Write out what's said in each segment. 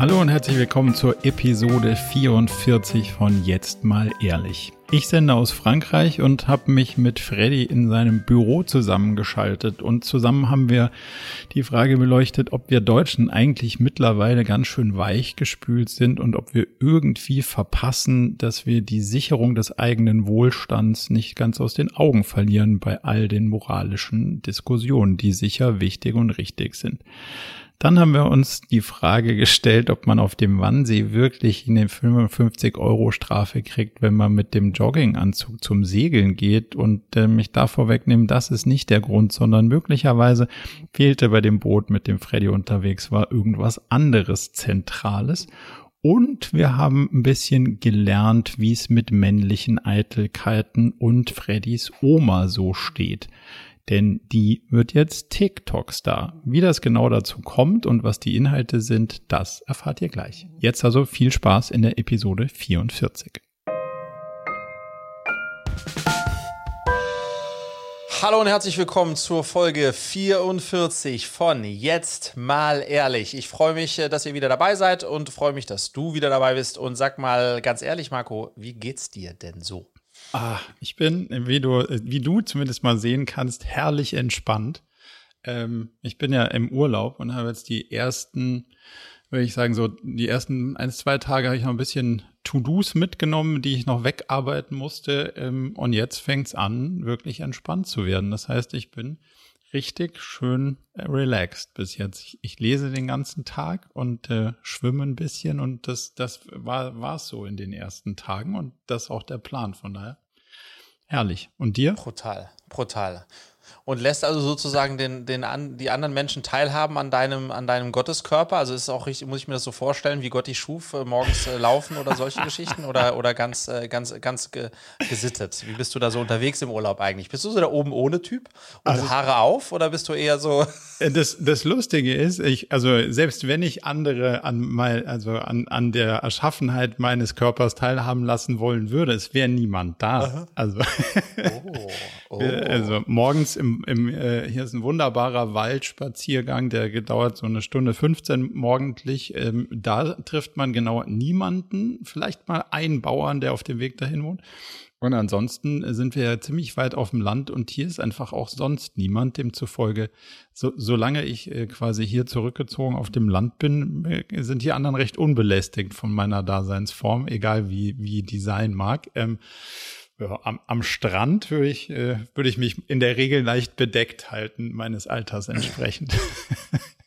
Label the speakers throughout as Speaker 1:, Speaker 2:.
Speaker 1: Hallo und herzlich willkommen zur Episode 44 von Jetzt mal ehrlich. Ich sende aus Frankreich und habe mich mit Freddy in seinem Büro zusammengeschaltet und zusammen haben wir die Frage beleuchtet, ob wir Deutschen eigentlich mittlerweile ganz schön weich gespült sind und ob wir irgendwie verpassen, dass wir die Sicherung des eigenen Wohlstands nicht ganz aus den Augen verlieren bei all den moralischen Diskussionen, die sicher wichtig und richtig sind. Dann haben wir uns die Frage gestellt, ob man auf dem Wannsee wirklich eine 55 Euro Strafe kriegt, wenn man mit dem Jogginganzug zum Segeln geht. Und äh, mich da vorwegnehmen, das ist nicht der Grund, sondern möglicherweise fehlte bei dem Boot, mit dem Freddy unterwegs war, irgendwas anderes Zentrales. Und wir haben ein bisschen gelernt, wie es mit männlichen Eitelkeiten und Freddys Oma so steht denn die wird jetzt TikTok-Star. Wie das genau dazu kommt und was die Inhalte sind, das erfahrt ihr gleich. Jetzt also viel Spaß in der Episode 44.
Speaker 2: Hallo und herzlich willkommen zur Folge 44 von Jetzt mal ehrlich. Ich freue mich, äh, dass ihr wieder dabei seid und freue mich, dass du wieder dabei bist. Und sag mal ganz ehrlich, Marco, wie geht's dir denn so?
Speaker 1: Ah, ich bin, wie du, wie du zumindest mal sehen kannst, herrlich entspannt. Ähm, ich bin ja im Urlaub und habe jetzt die ersten, würde ich sagen, so die ersten ein, zwei Tage habe ich noch ein bisschen To-Dos mitgenommen, die ich noch wegarbeiten musste. Ähm, und jetzt fängt's an, wirklich entspannt zu werden. Das heißt, ich bin richtig schön äh, relaxed bis jetzt. Ich, ich, lese den ganzen Tag und äh, schwimme ein bisschen und das, das war war so in den ersten Tagen und das ist auch der Plan. Von daher herrlich. Und dir?
Speaker 2: Brutal, brutal und lässt also sozusagen den, den an, die anderen Menschen teilhaben an deinem, an deinem Gotteskörper. Also ist auch richtig, muss ich mir das so vorstellen, wie Gott dich schuf, äh, morgens äh, laufen oder solche Geschichten oder, oder ganz, äh, ganz, ganz ge, gesittet? Wie bist du da so unterwegs im Urlaub eigentlich? Bist du so der oben ohne Typ und also, Haare auf oder bist du eher so?
Speaker 1: Äh, das, das Lustige ist, ich, also selbst wenn ich andere an mein, also an, an der Erschaffenheit meines Körpers teilhaben lassen wollen würde, es wäre niemand da. Aha. Also, oh, oh. also morgens im, im äh, hier ist ein wunderbarer Waldspaziergang, der gedauert so eine Stunde 15 morgendlich. Ähm, da trifft man genau niemanden, vielleicht mal einen Bauern, der auf dem Weg dahin wohnt. Und ansonsten sind wir ja ziemlich weit auf dem Land und hier ist einfach auch sonst niemand. Demzufolge, so, solange ich äh, quasi hier zurückgezogen auf dem Land bin, äh, sind die anderen recht unbelästigt von meiner Daseinsform, egal wie, wie die sein mag. Ähm, ja, am, am Strand würde ich, äh, würde ich mich in der Regel leicht bedeckt halten, meines Alters entsprechend.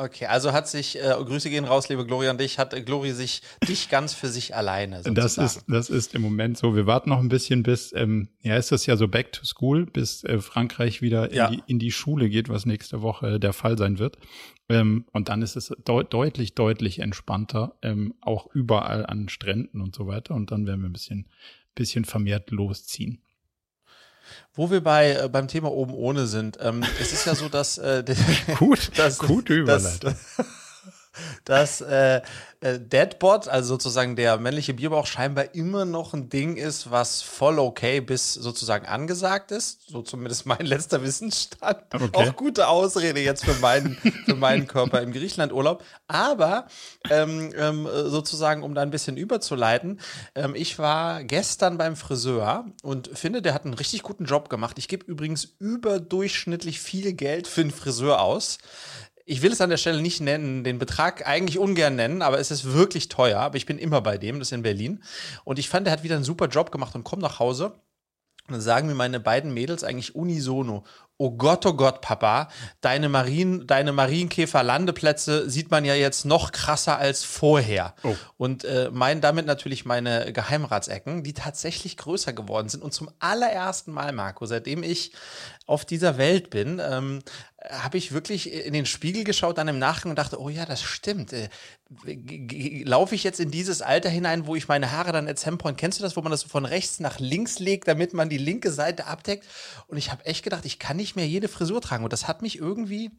Speaker 2: Okay, also hat sich, äh, Grüße gehen raus, liebe Gloria und dich, hat äh, Gloria sich dich ganz für sich alleine.
Speaker 1: Sozusagen. Das ist, das ist im Moment so. Wir warten noch ein bisschen bis, ähm, ja, ist das ja so back to school, bis äh, Frankreich wieder in, ja. die, in die Schule geht, was nächste Woche der Fall sein wird. Ähm, und dann ist es deut deutlich, deutlich entspannter, ähm, auch überall an Stränden und so weiter. Und dann werden wir ein bisschen bisschen vermehrt losziehen.
Speaker 2: Wo wir bei äh, beim Thema oben ohne sind, ähm, es ist ja so, dass äh,
Speaker 1: gut, das, gute Überleitung.
Speaker 2: Das, dass äh, äh, Deadbot, also sozusagen der männliche Bierbauch, scheinbar immer noch ein Ding ist, was voll okay bis sozusagen angesagt ist. So zumindest mein letzter Wissensstand. Okay. Auch gute Ausrede jetzt für meinen, für meinen Körper im Griechenlandurlaub. Aber ähm, ähm, sozusagen, um da ein bisschen überzuleiten, ähm, ich war gestern beim Friseur und finde, der hat einen richtig guten Job gemacht. Ich gebe übrigens überdurchschnittlich viel Geld für einen Friseur aus. Ich will es an der Stelle nicht nennen, den Betrag eigentlich ungern nennen, aber es ist wirklich teuer. Aber ich bin immer bei dem, das ist in Berlin. Und ich fand, er hat wieder einen super Job gemacht und komme nach Hause. Und dann sagen mir meine beiden Mädels eigentlich unisono, oh Gott, oh Gott, Papa, deine, Marien, deine Marienkäfer-Landeplätze sieht man ja jetzt noch krasser als vorher. Oh. Und äh, meinen damit natürlich meine Geheimratsecken, die tatsächlich größer geworden sind. Und zum allerersten Mal, Marco, seitdem ich auf dieser Welt bin, ähm, habe ich wirklich in den Spiegel geschaut, dann im Nachgang und dachte, oh ja, das stimmt. Äh, laufe ich jetzt in dieses Alter hinein, wo ich meine Haare dann als Hemdpoint, kennst du das, wo man das von rechts nach links legt, damit man die linke Seite abdeckt? Und ich habe echt gedacht, ich kann nicht mehr jede Frisur tragen. Und das hat mich irgendwie,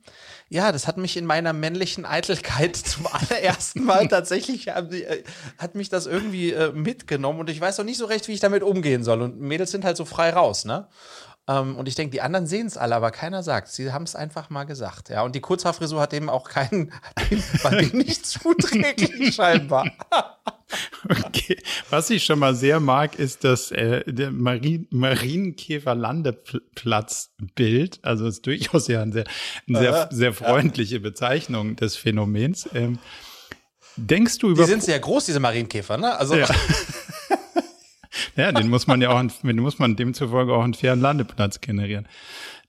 Speaker 2: ja, das hat mich in meiner männlichen Eitelkeit zum allerersten Mal tatsächlich, äh, hat mich das irgendwie äh, mitgenommen. Und ich weiß noch nicht so recht, wie ich damit umgehen soll. Und Mädels sind halt so frei raus, ne? Ähm, und ich denke, die anderen sehen es alle, aber keiner sagt. Sie haben es einfach mal gesagt. Ja, und die Kurzhaarfrisur hat dem auch keinen, dem, war dem nicht zuträglich scheinbar.
Speaker 1: Okay. Was ich schon mal sehr mag, ist das äh, der Marien Marienkäfer-Landeplatz-Bild. Also ist durchaus ja eine sehr, eine sehr, sehr freundliche Bezeichnung des Phänomens. Ähm, denkst du über.
Speaker 2: Die sind sehr groß, diese Marienkäfer, ne? Also.
Speaker 1: Ja. Ja, den muss man ja auch, den muss man demzufolge auch einen fairen Landeplatz generieren.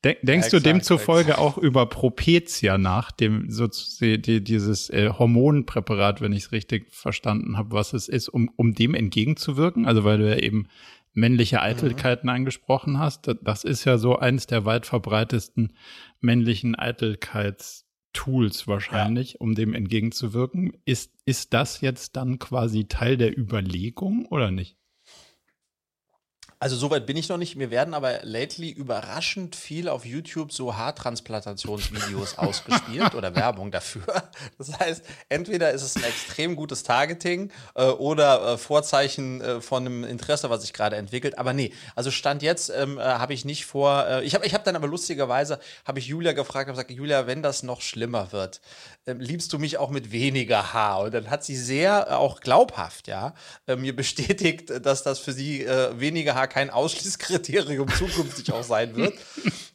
Speaker 1: Denk, denkst exakt, du demzufolge exakt. auch über Propecia nach, dem so die, dieses äh, Hormonpräparat, wenn ich es richtig verstanden habe, was es ist, um, um dem entgegenzuwirken? Also weil du ja eben männliche Eitelkeiten mhm. angesprochen hast. Das ist ja so eins der weit verbreitesten männlichen Eitelkeitstools wahrscheinlich, ja. um dem entgegenzuwirken. Ist, ist das jetzt dann quasi Teil der Überlegung oder nicht?
Speaker 2: Also soweit bin ich noch nicht. Mir werden aber lately überraschend viel auf YouTube so Haartransplantationsvideos ausgespielt oder Werbung dafür. Das heißt, entweder ist es ein extrem gutes Targeting äh, oder äh, Vorzeichen äh, von einem Interesse, was sich gerade entwickelt. Aber nee, also Stand jetzt ähm, äh, habe ich nicht vor. Äh, ich habe ich hab dann aber lustigerweise, habe ich Julia gefragt, habe gesagt, Julia, wenn das noch schlimmer wird, ähm, liebst du mich auch mit weniger Haar? Und dann hat sie sehr äh, auch glaubhaft, ja, mir bestätigt, dass das für sie weniger Haar kein Ausschließkriterium zukünftig auch sein wird.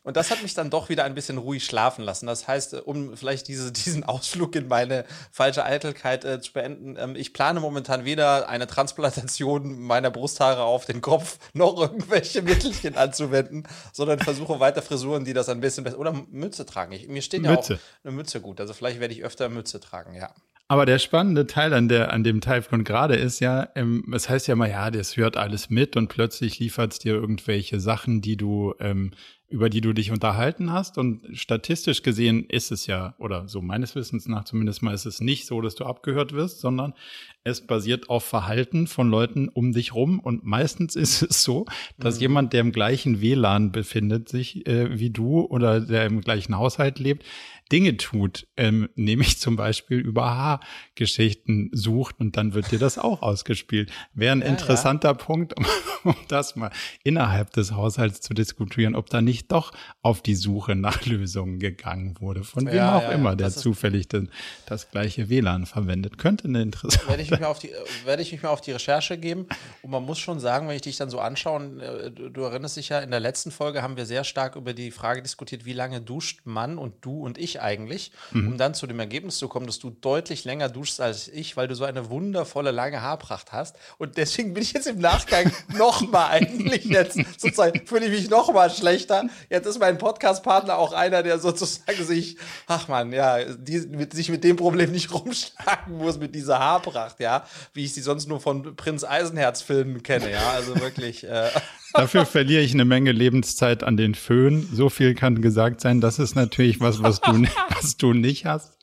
Speaker 2: Und das hat mich dann doch wieder ein bisschen ruhig schlafen lassen. Das heißt, um vielleicht diese, diesen Ausflug in meine falsche Eitelkeit äh, zu beenden, ähm, ich plane momentan weder eine Transplantation meiner Brusthaare auf den Kopf noch irgendwelche Mittelchen anzuwenden, sondern versuche weiter Frisuren, die das ein bisschen besser. Oder Mütze tragen. Ich, mir steht ja Mütze. auch eine Mütze gut. Also vielleicht werde ich öfter Mütze tragen, ja.
Speaker 1: Aber der spannende Teil an, der, an dem Teil von gerade ist ja, ähm, es heißt ja mal, ja, das hört alles mit und plötzlich liefert es dir irgendwelche Sachen, die du, ähm, über die du dich unterhalten hast. Und statistisch gesehen ist es ja, oder so meines Wissens nach zumindest mal, ist es nicht so, dass du abgehört wirst, sondern es basiert auf Verhalten von Leuten um dich rum. Und meistens ist es so, dass mhm. jemand, der im gleichen WLAN befindet, sich äh, wie du oder der im gleichen Haushalt lebt, Dinge tut, ähm, nämlich zum Beispiel über Haargeschichten sucht und dann wird dir das auch ausgespielt. Wäre ein ja, interessanter ja. Punkt, um, um das mal innerhalb des Haushalts zu diskutieren, ob da nicht doch auf die Suche nach Lösungen gegangen wurde, von wem ja, auch immer, der zufällig den, das gleiche WLAN verwendet. Könnte eine interessante.
Speaker 2: Werde ich mich mal auf die, werde ich mich mal auf die Recherche geben. Und man muss schon sagen, wenn ich dich dann so anschaue, äh, du erinnerst dich ja, in der letzten Folge haben wir sehr stark über die Frage diskutiert, wie lange duscht man und du und ich eigentlich, mhm. um dann zu dem Ergebnis zu kommen, dass du deutlich länger duschst als ich, weil du so eine wundervolle lange Haarpracht hast. Und deswegen bin ich jetzt im Nachgang nochmal eigentlich jetzt sozusagen, fühle ich mich nochmal schlechter. Jetzt ist mein Podcast-Partner auch einer, der sozusagen sich, ach man, ja, die, mit, sich mit dem Problem nicht rumschlagen muss, mit dieser Haarpracht, ja, wie ich sie sonst nur von Prinz Eisenherz-Filmen kenne, ja, also wirklich. Äh,
Speaker 1: Dafür verliere ich eine Menge Lebenszeit an den Föhn. So viel kann gesagt sein. Das ist natürlich was, was du, was du nicht hast.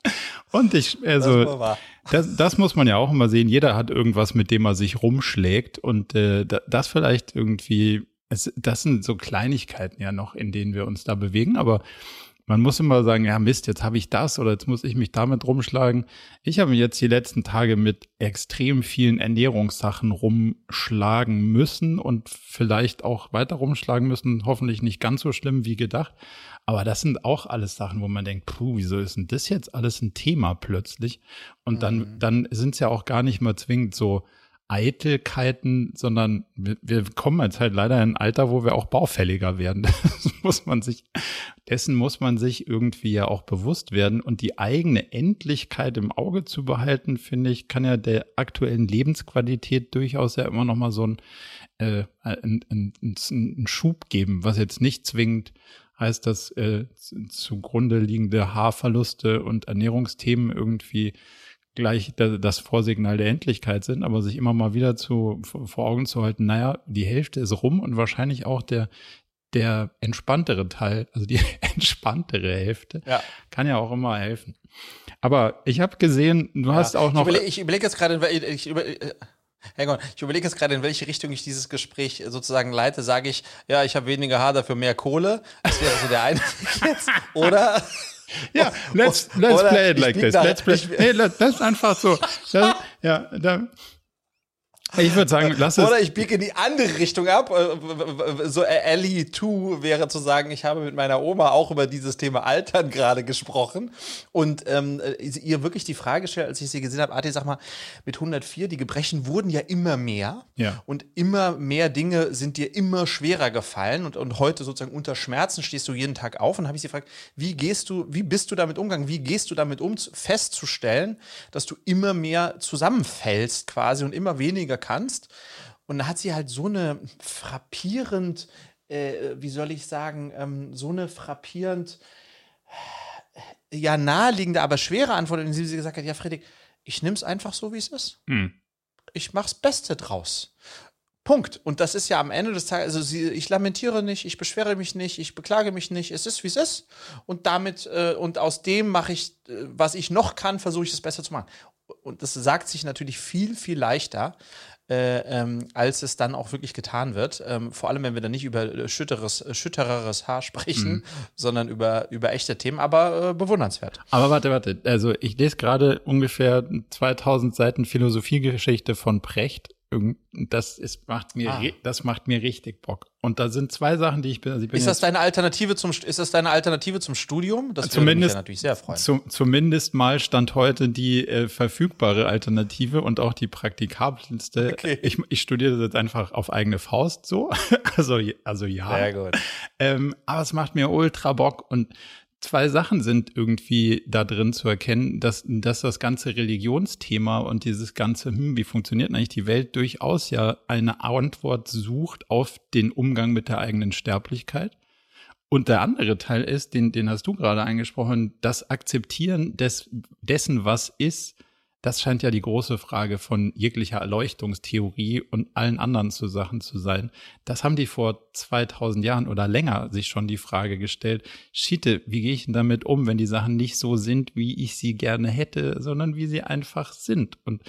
Speaker 1: Und ich, also, das, das muss man ja auch immer sehen. Jeder hat irgendwas, mit dem er sich rumschlägt. Und äh, das vielleicht irgendwie, es, das sind so Kleinigkeiten ja noch, in denen wir uns da bewegen. Aber man muss immer sagen, ja Mist, jetzt habe ich das oder jetzt muss ich mich damit rumschlagen. Ich habe mich jetzt die letzten Tage mit extrem vielen Ernährungssachen rumschlagen müssen und vielleicht auch weiter rumschlagen müssen. Hoffentlich nicht ganz so schlimm wie gedacht. Aber das sind auch alles Sachen, wo man denkt, puh, wieso ist denn das jetzt alles ein Thema plötzlich? Und dann, mhm. dann sind es ja auch gar nicht mal zwingend so Eitelkeiten, sondern wir, wir kommen jetzt halt leider in ein Alter, wo wir auch baufälliger werden. Das muss man sich, dessen muss man sich irgendwie ja auch bewusst werden. Und die eigene Endlichkeit im Auge zu behalten, finde ich, kann ja der aktuellen Lebensqualität durchaus ja immer noch mal so ein, äh, ein, ein, ein Schub geben, was jetzt nicht zwingend heißt, dass äh, zugrunde liegende Haarverluste und Ernährungsthemen irgendwie gleich das Vorsignal der Endlichkeit sind, aber sich immer mal wieder zu, vor Augen zu halten, naja, die Hälfte ist rum und wahrscheinlich auch der, der entspanntere Teil, also die entspanntere Hälfte, ja. kann ja auch immer helfen. Aber ich habe gesehen, du ja. hast auch noch.
Speaker 2: Ich überlege überleg jetzt gerade, ich, über, äh, Hang ich überlege jetzt gerade, in welche Richtung ich dieses Gespräch sozusagen leite. Sage ich, ja, ich habe weniger Haar, dafür mehr Kohle. Das wäre so der eine jetzt. Oder
Speaker 1: ja, let's, let's play it like this. Let's play, nee, let's einfach so. Das, ja, da, Ich würde sagen, lass es.
Speaker 2: Oder ich biege in die andere Richtung ab. Äh, so Ellie 2 wäre zu sagen, ich habe mit meiner Oma auch über dieses Thema Altern gerade gesprochen und ähm, ihr wirklich die Frage gestellt, als ich sie gesehen habe, Ati, sag mal, mit 104, die Gebrechen wurden ja immer mehr
Speaker 1: ja.
Speaker 2: und immer mehr Dinge sind dir immer schwerer gefallen und, und heute sozusagen unter Schmerzen stehst du jeden Tag auf und habe ich sie gefragt, wie gehst du, wie bist du damit umgegangen, wie gehst du damit um, festzustellen, dass du immer mehr zusammenfällst quasi und immer weniger kannst. Und da hat sie halt so eine frappierend, äh, wie soll ich sagen, ähm, so eine frappierend, ja, naheliegende, aber schwere Antwort, in der sie gesagt hat, ja, Friedrich, ich nehme es einfach so, wie es ist.
Speaker 1: Hm.
Speaker 2: Ich mach's Beste draus. Punkt. Und das ist ja am Ende des Tages, also sie, ich lamentiere nicht, ich beschwere mich nicht, ich beklage mich nicht, es ist, wie es ist. Und damit, äh, und aus dem mache ich, äh, was ich noch kann, versuche ich es besser zu machen. Und das sagt sich natürlich viel, viel leichter, äh, ähm, als es dann auch wirklich getan wird. Ähm, vor allem, wenn wir dann nicht über schütteres, schüttereres Haar sprechen, mhm. sondern über, über echte Themen, aber äh, bewundernswert.
Speaker 1: Aber warte, warte. Also ich lese gerade ungefähr 2000 Seiten Philosophiegeschichte von Precht das ist, macht mir, ah. das macht mir richtig Bock. Und da sind zwei Sachen, die ich bin. Also ich bin
Speaker 2: ist das deine Alternative zum, ist das deine Alternative zum Studium?
Speaker 1: Das würde mich natürlich sehr freuen. Zu, zumindest mal stand heute die äh, verfügbare Alternative und auch die praktikabelste. Okay. Ich, ich studiere das jetzt einfach auf eigene Faust so. also, also ja.
Speaker 2: Sehr gut.
Speaker 1: Ähm, aber es macht mir ultra Bock und zwei Sachen sind irgendwie da drin zu erkennen, dass, dass das ganze Religionsthema und dieses ganze, hm, wie funktioniert eigentlich die Welt, durchaus ja eine Antwort sucht auf den Umgang mit der eigenen Sterblichkeit. Und der andere Teil ist, den, den hast du gerade angesprochen, das Akzeptieren des, dessen, was ist, das scheint ja die große Frage von jeglicher Erleuchtungstheorie und allen anderen zu Sachen zu sein. Das haben die vor 2000 Jahren oder länger sich schon die Frage gestellt. Schiete, wie gehe ich denn damit um, wenn die Sachen nicht so sind, wie ich sie gerne hätte, sondern wie sie einfach sind? Und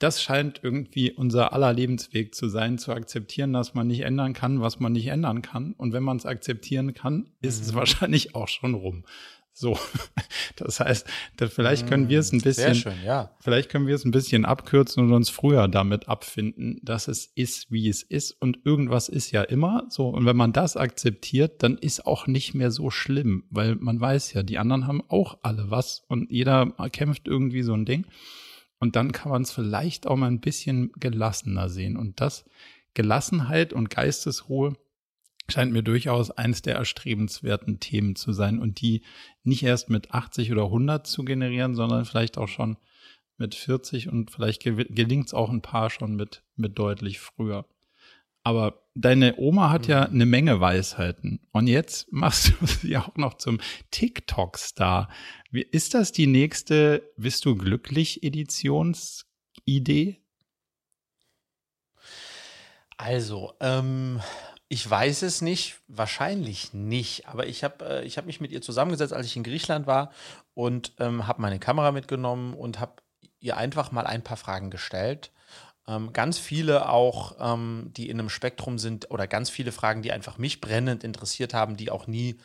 Speaker 1: das scheint irgendwie unser aller Lebensweg zu sein, zu akzeptieren, dass man nicht ändern kann, was man nicht ändern kann. Und wenn man es akzeptieren kann, ist mhm. es wahrscheinlich auch schon rum. So, das heißt, vielleicht können wir es ein bisschen,
Speaker 2: schön, ja.
Speaker 1: vielleicht können wir es ein bisschen abkürzen und uns früher damit abfinden, dass es ist, wie es ist und irgendwas ist ja immer so. Und wenn man das akzeptiert, dann ist auch nicht mehr so schlimm, weil man weiß ja, die anderen haben auch alle was und jeder kämpft irgendwie so ein Ding. Und dann kann man es vielleicht auch mal ein bisschen gelassener sehen. Und das Gelassenheit und Geistesruhe scheint mir durchaus eins der erstrebenswerten Themen zu sein und die nicht erst mit 80 oder 100 zu generieren, sondern vielleicht auch schon mit 40 und vielleicht gelingt es auch ein paar schon mit, mit deutlich früher. Aber deine Oma hat ja mhm. eine Menge Weisheiten und jetzt machst du sie auch noch zum TikTok-Star. Ist das die nächste Bist du glücklich Editionsidee?
Speaker 2: Also, ähm, ich weiß es nicht, wahrscheinlich nicht. Aber ich habe äh, hab mich mit ihr zusammengesetzt, als ich in Griechenland war und ähm, habe meine Kamera mitgenommen und habe ihr einfach mal ein paar Fragen gestellt. Ähm, ganz viele auch, ähm, die in einem Spektrum sind oder ganz viele Fragen, die einfach mich brennend interessiert haben, die auch nie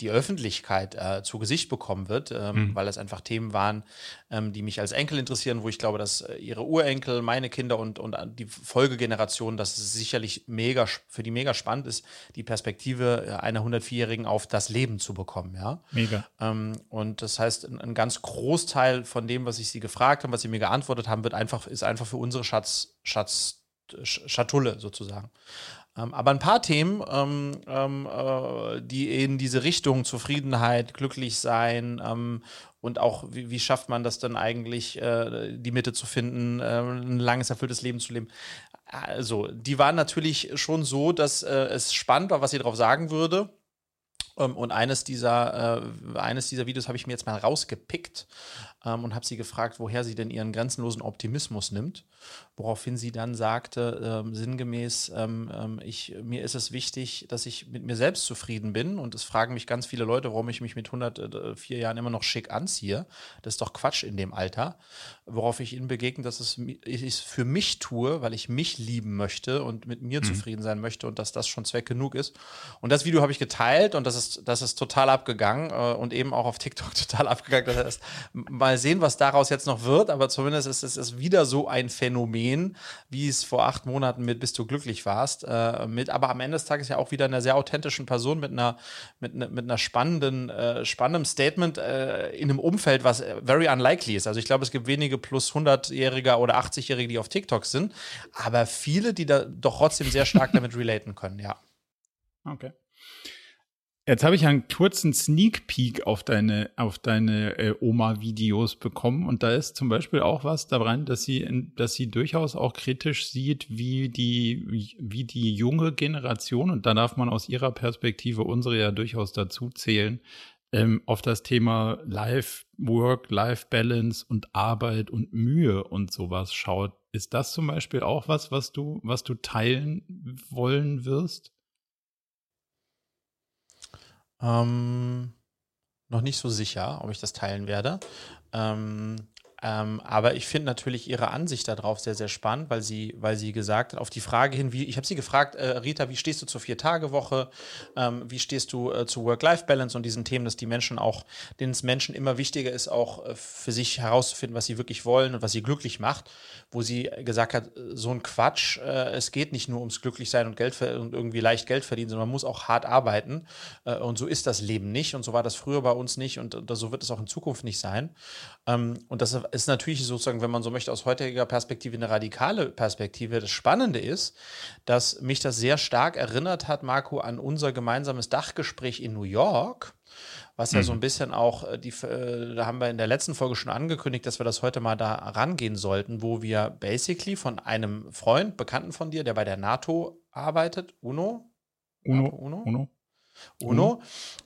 Speaker 2: die Öffentlichkeit äh, zu Gesicht bekommen wird, ähm, mhm. weil das einfach Themen waren, ähm, die mich als Enkel interessieren, wo ich glaube, dass äh, ihre Urenkel, meine Kinder und, und die Folgegeneration, dass es sicherlich mega für die mega spannend ist, die Perspektive äh, einer 104-Jährigen auf das Leben zu bekommen. Ja?
Speaker 1: Mega.
Speaker 2: Ähm, und das heißt, ein, ein, ganz Großteil von dem, was ich sie gefragt habe, was sie mir geantwortet haben, wird einfach, ist einfach für unsere Schatz, Schatz, Schatulle sozusagen. Ähm, aber ein paar Themen, ähm, ähm, äh, die in diese Richtung Zufriedenheit, glücklich sein ähm, und auch, wie, wie, schafft man das dann eigentlich, äh, die Mitte zu finden, äh, ein langes, erfülltes Leben zu leben. Also, die waren natürlich schon so, dass äh, es spannend war, was sie darauf sagen würde. Ähm, und eines dieser, äh, eines dieser Videos habe ich mir jetzt mal rausgepickt ähm, und habe sie gefragt, woher sie denn ihren grenzenlosen Optimismus nimmt. Woraufhin sie dann sagte, ähm, sinngemäß, ähm, ähm, ich, mir ist es wichtig, dass ich mit mir selbst zufrieden bin. Und es fragen mich ganz viele Leute, warum ich mich mit 104 Jahren immer noch schick anziehe. Das ist doch Quatsch in dem Alter. Worauf ich ihnen begegne, dass es ich für mich tue, weil ich mich lieben möchte und mit mir mhm. zufrieden sein möchte und dass das schon Zweck genug ist. Und das Video habe ich geteilt und das ist, das ist total abgegangen äh, und eben auch auf TikTok total abgegangen. Das heißt, mal mal sehen, was daraus jetzt noch wird, aber zumindest ist es wieder so ein Phänomen, wie es vor acht Monaten mit Bist du glücklich warst. Äh, mit, aber am Ende des Tages ja auch wieder einer sehr authentischen Person mit einer, mit, ne, mit einer spannenden, äh, spannendem Statement äh, in einem Umfeld, was very unlikely ist. Also ich glaube, es gibt wenige plus 100-Jährige oder 80-Jährige, die auf TikTok sind, aber viele, die da doch trotzdem sehr stark damit relaten können, ja.
Speaker 1: Okay. Jetzt habe ich einen kurzen Sneak Peek auf deine, auf deine äh, Oma-Videos bekommen und da ist zum Beispiel auch was daran, dass sie, dass sie durchaus auch kritisch sieht, wie die, wie die junge Generation, und da darf man aus ihrer Perspektive unsere ja durchaus dazu zählen, ähm, auf das Thema Life, Work, Life Balance und Arbeit und Mühe und sowas schaut. Ist das zum Beispiel auch was, was du, was du teilen wollen wirst?
Speaker 2: Ähm, noch nicht so sicher, ob ich das teilen werde. Ähm, ähm, aber ich finde natürlich ihre Ansicht darauf sehr, sehr spannend, weil sie, weil sie gesagt hat, auf die Frage hin, wie, ich habe sie gefragt, äh, Rita, wie stehst du zur Vier-Tage-Woche? Ähm, wie stehst du äh, zu Work-Life-Balance und diesen Themen, dass die Menschen auch, denen es Menschen immer wichtiger ist, auch äh, für sich herauszufinden, was sie wirklich wollen und was sie glücklich macht, wo sie gesagt hat, äh, so ein Quatsch, äh, es geht nicht nur ums Glücklichsein und Geld und irgendwie leicht Geld verdienen, sondern man muss auch hart arbeiten. Äh, und so ist das Leben nicht und so war das früher bei uns nicht und, und so wird es auch in Zukunft nicht sein. Ähm, und das ist natürlich sozusagen, wenn man so möchte, aus heutiger Perspektive eine radikale Perspektive. Das Spannende ist, dass mich das sehr stark erinnert hat, Marco, an unser gemeinsames Dachgespräch in New York. Was ja mhm. so ein bisschen auch, äh, die, äh, da haben wir in der letzten Folge schon angekündigt, dass wir das heute mal da rangehen sollten, wo wir basically von einem Freund, Bekannten von dir, der bei der NATO arbeitet, UNO,
Speaker 1: UNO, UNO,
Speaker 2: UNO, UNO, mhm.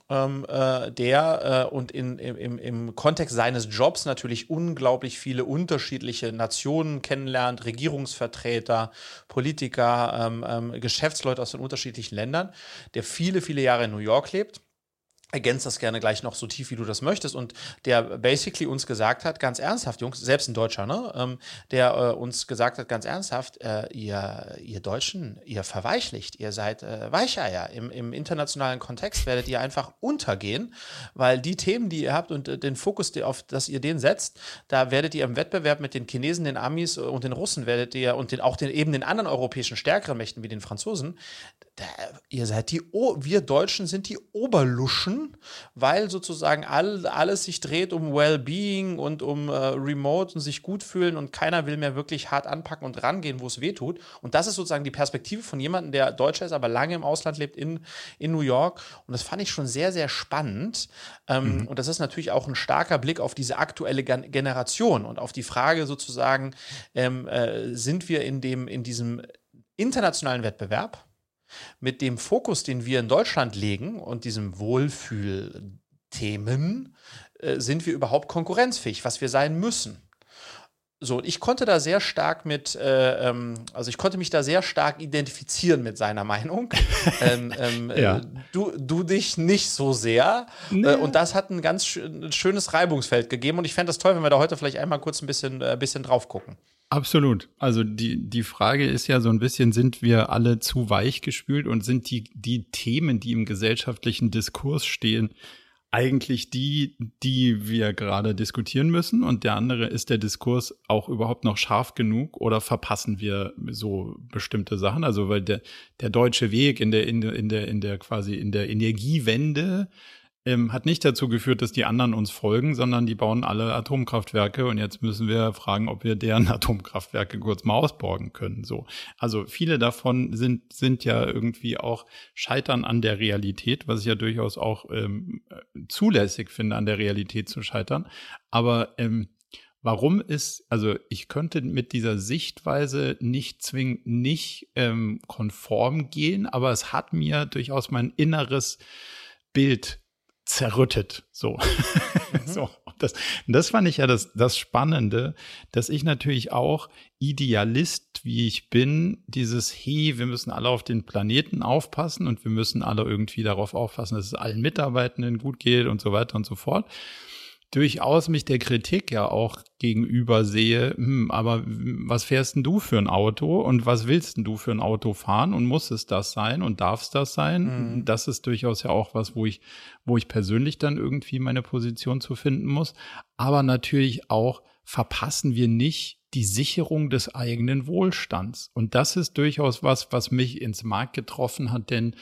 Speaker 2: ähm, äh, der äh, und in, im, im Kontext seines Jobs natürlich unglaublich viele unterschiedliche Nationen kennenlernt, Regierungsvertreter, Politiker, ähm, ähm, Geschäftsleute aus den unterschiedlichen Ländern, der viele, viele Jahre in New York lebt ergänzt das gerne gleich noch so tief, wie du das möchtest. Und der basically uns gesagt hat, ganz ernsthaft, Jungs, selbst ein Deutscher, ne, ähm, der äh, uns gesagt hat, ganz ernsthaft, äh, ihr, ihr Deutschen, ihr verweichlicht, ihr seid äh, Weicheier. Im, Im internationalen Kontext werdet ihr einfach untergehen, weil die Themen, die ihr habt und äh, den Fokus, auf das ihr den setzt, da werdet ihr im Wettbewerb mit den Chinesen, den Amis und den Russen werdet ihr und den, auch den, eben den anderen europäischen stärkeren Mächten wie den Franzosen, da, ihr seid die, o wir Deutschen sind die Oberluschen, weil sozusagen all, alles sich dreht um Wellbeing und um äh, Remote und sich gut fühlen und keiner will mehr wirklich hart anpacken und rangehen, wo es weh tut. Und das ist sozusagen die Perspektive von jemandem, der Deutscher ist, aber lange im Ausland lebt, in, in New York. Und das fand ich schon sehr, sehr spannend. Ähm, mhm. Und das ist natürlich auch ein starker Blick auf diese aktuelle Gen Generation und auf die Frage sozusagen, ähm, äh, sind wir in, dem, in diesem internationalen Wettbewerb? Mit dem Fokus, den wir in Deutschland legen und diesem Wohlfühlthemen, äh, sind wir überhaupt konkurrenzfähig, was wir sein müssen. So, ich konnte da sehr stark mit, äh, ähm, also ich konnte mich da sehr stark identifizieren mit seiner Meinung. ähm, ähm, ja. äh, du, du dich nicht so sehr. Nee. Äh, und das hat ein ganz schönes Reibungsfeld gegeben. Und ich fände das toll, wenn wir da heute vielleicht einmal kurz ein bisschen, äh, bisschen drauf gucken.
Speaker 1: Absolut. Also die, die Frage ist ja so ein bisschen, sind wir alle zu weich gespült und sind die, die Themen, die im gesellschaftlichen Diskurs stehen, eigentlich die, die wir gerade diskutieren müssen? Und der andere, ist der Diskurs auch überhaupt noch scharf genug oder verpassen wir so bestimmte Sachen? Also, weil der, der deutsche Weg in der, in der, in der, in der quasi in der Energiewende ähm, hat nicht dazu geführt, dass die anderen uns folgen, sondern die bauen alle Atomkraftwerke und jetzt müssen wir fragen, ob wir deren Atomkraftwerke kurz mal ausborgen können. So, also viele davon sind sind ja irgendwie auch scheitern an der Realität, was ich ja durchaus auch ähm, zulässig finde, an der Realität zu scheitern. Aber ähm, Warum ist, also ich könnte mit dieser Sichtweise nicht zwingend nicht ähm, konform gehen, aber es hat mir durchaus mein inneres Bild zerrüttet. So. Mhm. so. Das, das fand ich ja das, das Spannende, dass ich natürlich auch Idealist, wie ich bin, dieses, hey, wir müssen alle auf den Planeten aufpassen und wir müssen alle irgendwie darauf aufpassen, dass es allen Mitarbeitenden gut geht und so weiter und so fort durchaus mich der Kritik ja auch gegenüber sehe, hm, aber was fährst denn du für ein Auto und was willst denn du für ein Auto fahren und muss es das sein und darf es das sein? Mhm. Das ist durchaus ja auch was, wo ich, wo ich persönlich dann irgendwie meine Position zu finden muss. aber natürlich auch verpassen wir nicht die Sicherung des eigenen Wohlstands. Und das ist durchaus was, was mich ins Markt getroffen hat, denn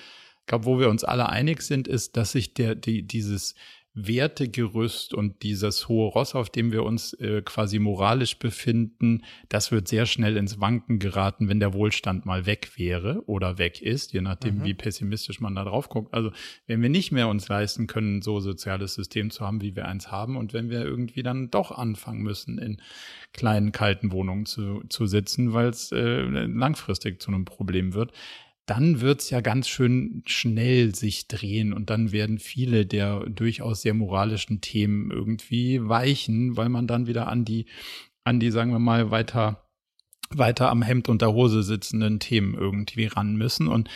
Speaker 1: ich glaube, wo wir uns alle einig sind, ist, dass sich der, die, dieses Wertegerüst und dieses hohe Ross, auf dem wir uns äh, quasi moralisch befinden, das wird sehr schnell ins Wanken geraten, wenn der Wohlstand mal weg wäre oder weg ist, je nachdem, mhm. wie pessimistisch man da drauf guckt. Also wenn wir nicht mehr uns leisten können, so soziales System zu haben, wie wir eins haben, und wenn wir irgendwie dann doch anfangen müssen, in kleinen, kalten Wohnungen zu, zu sitzen, weil es äh, langfristig zu einem Problem wird, dann wird's ja ganz schön schnell sich drehen und dann werden viele der durchaus sehr moralischen Themen irgendwie weichen, weil man dann wieder an die, an die, sagen wir mal, weiter, weiter am Hemd und der Hose sitzenden Themen irgendwie ran müssen. Und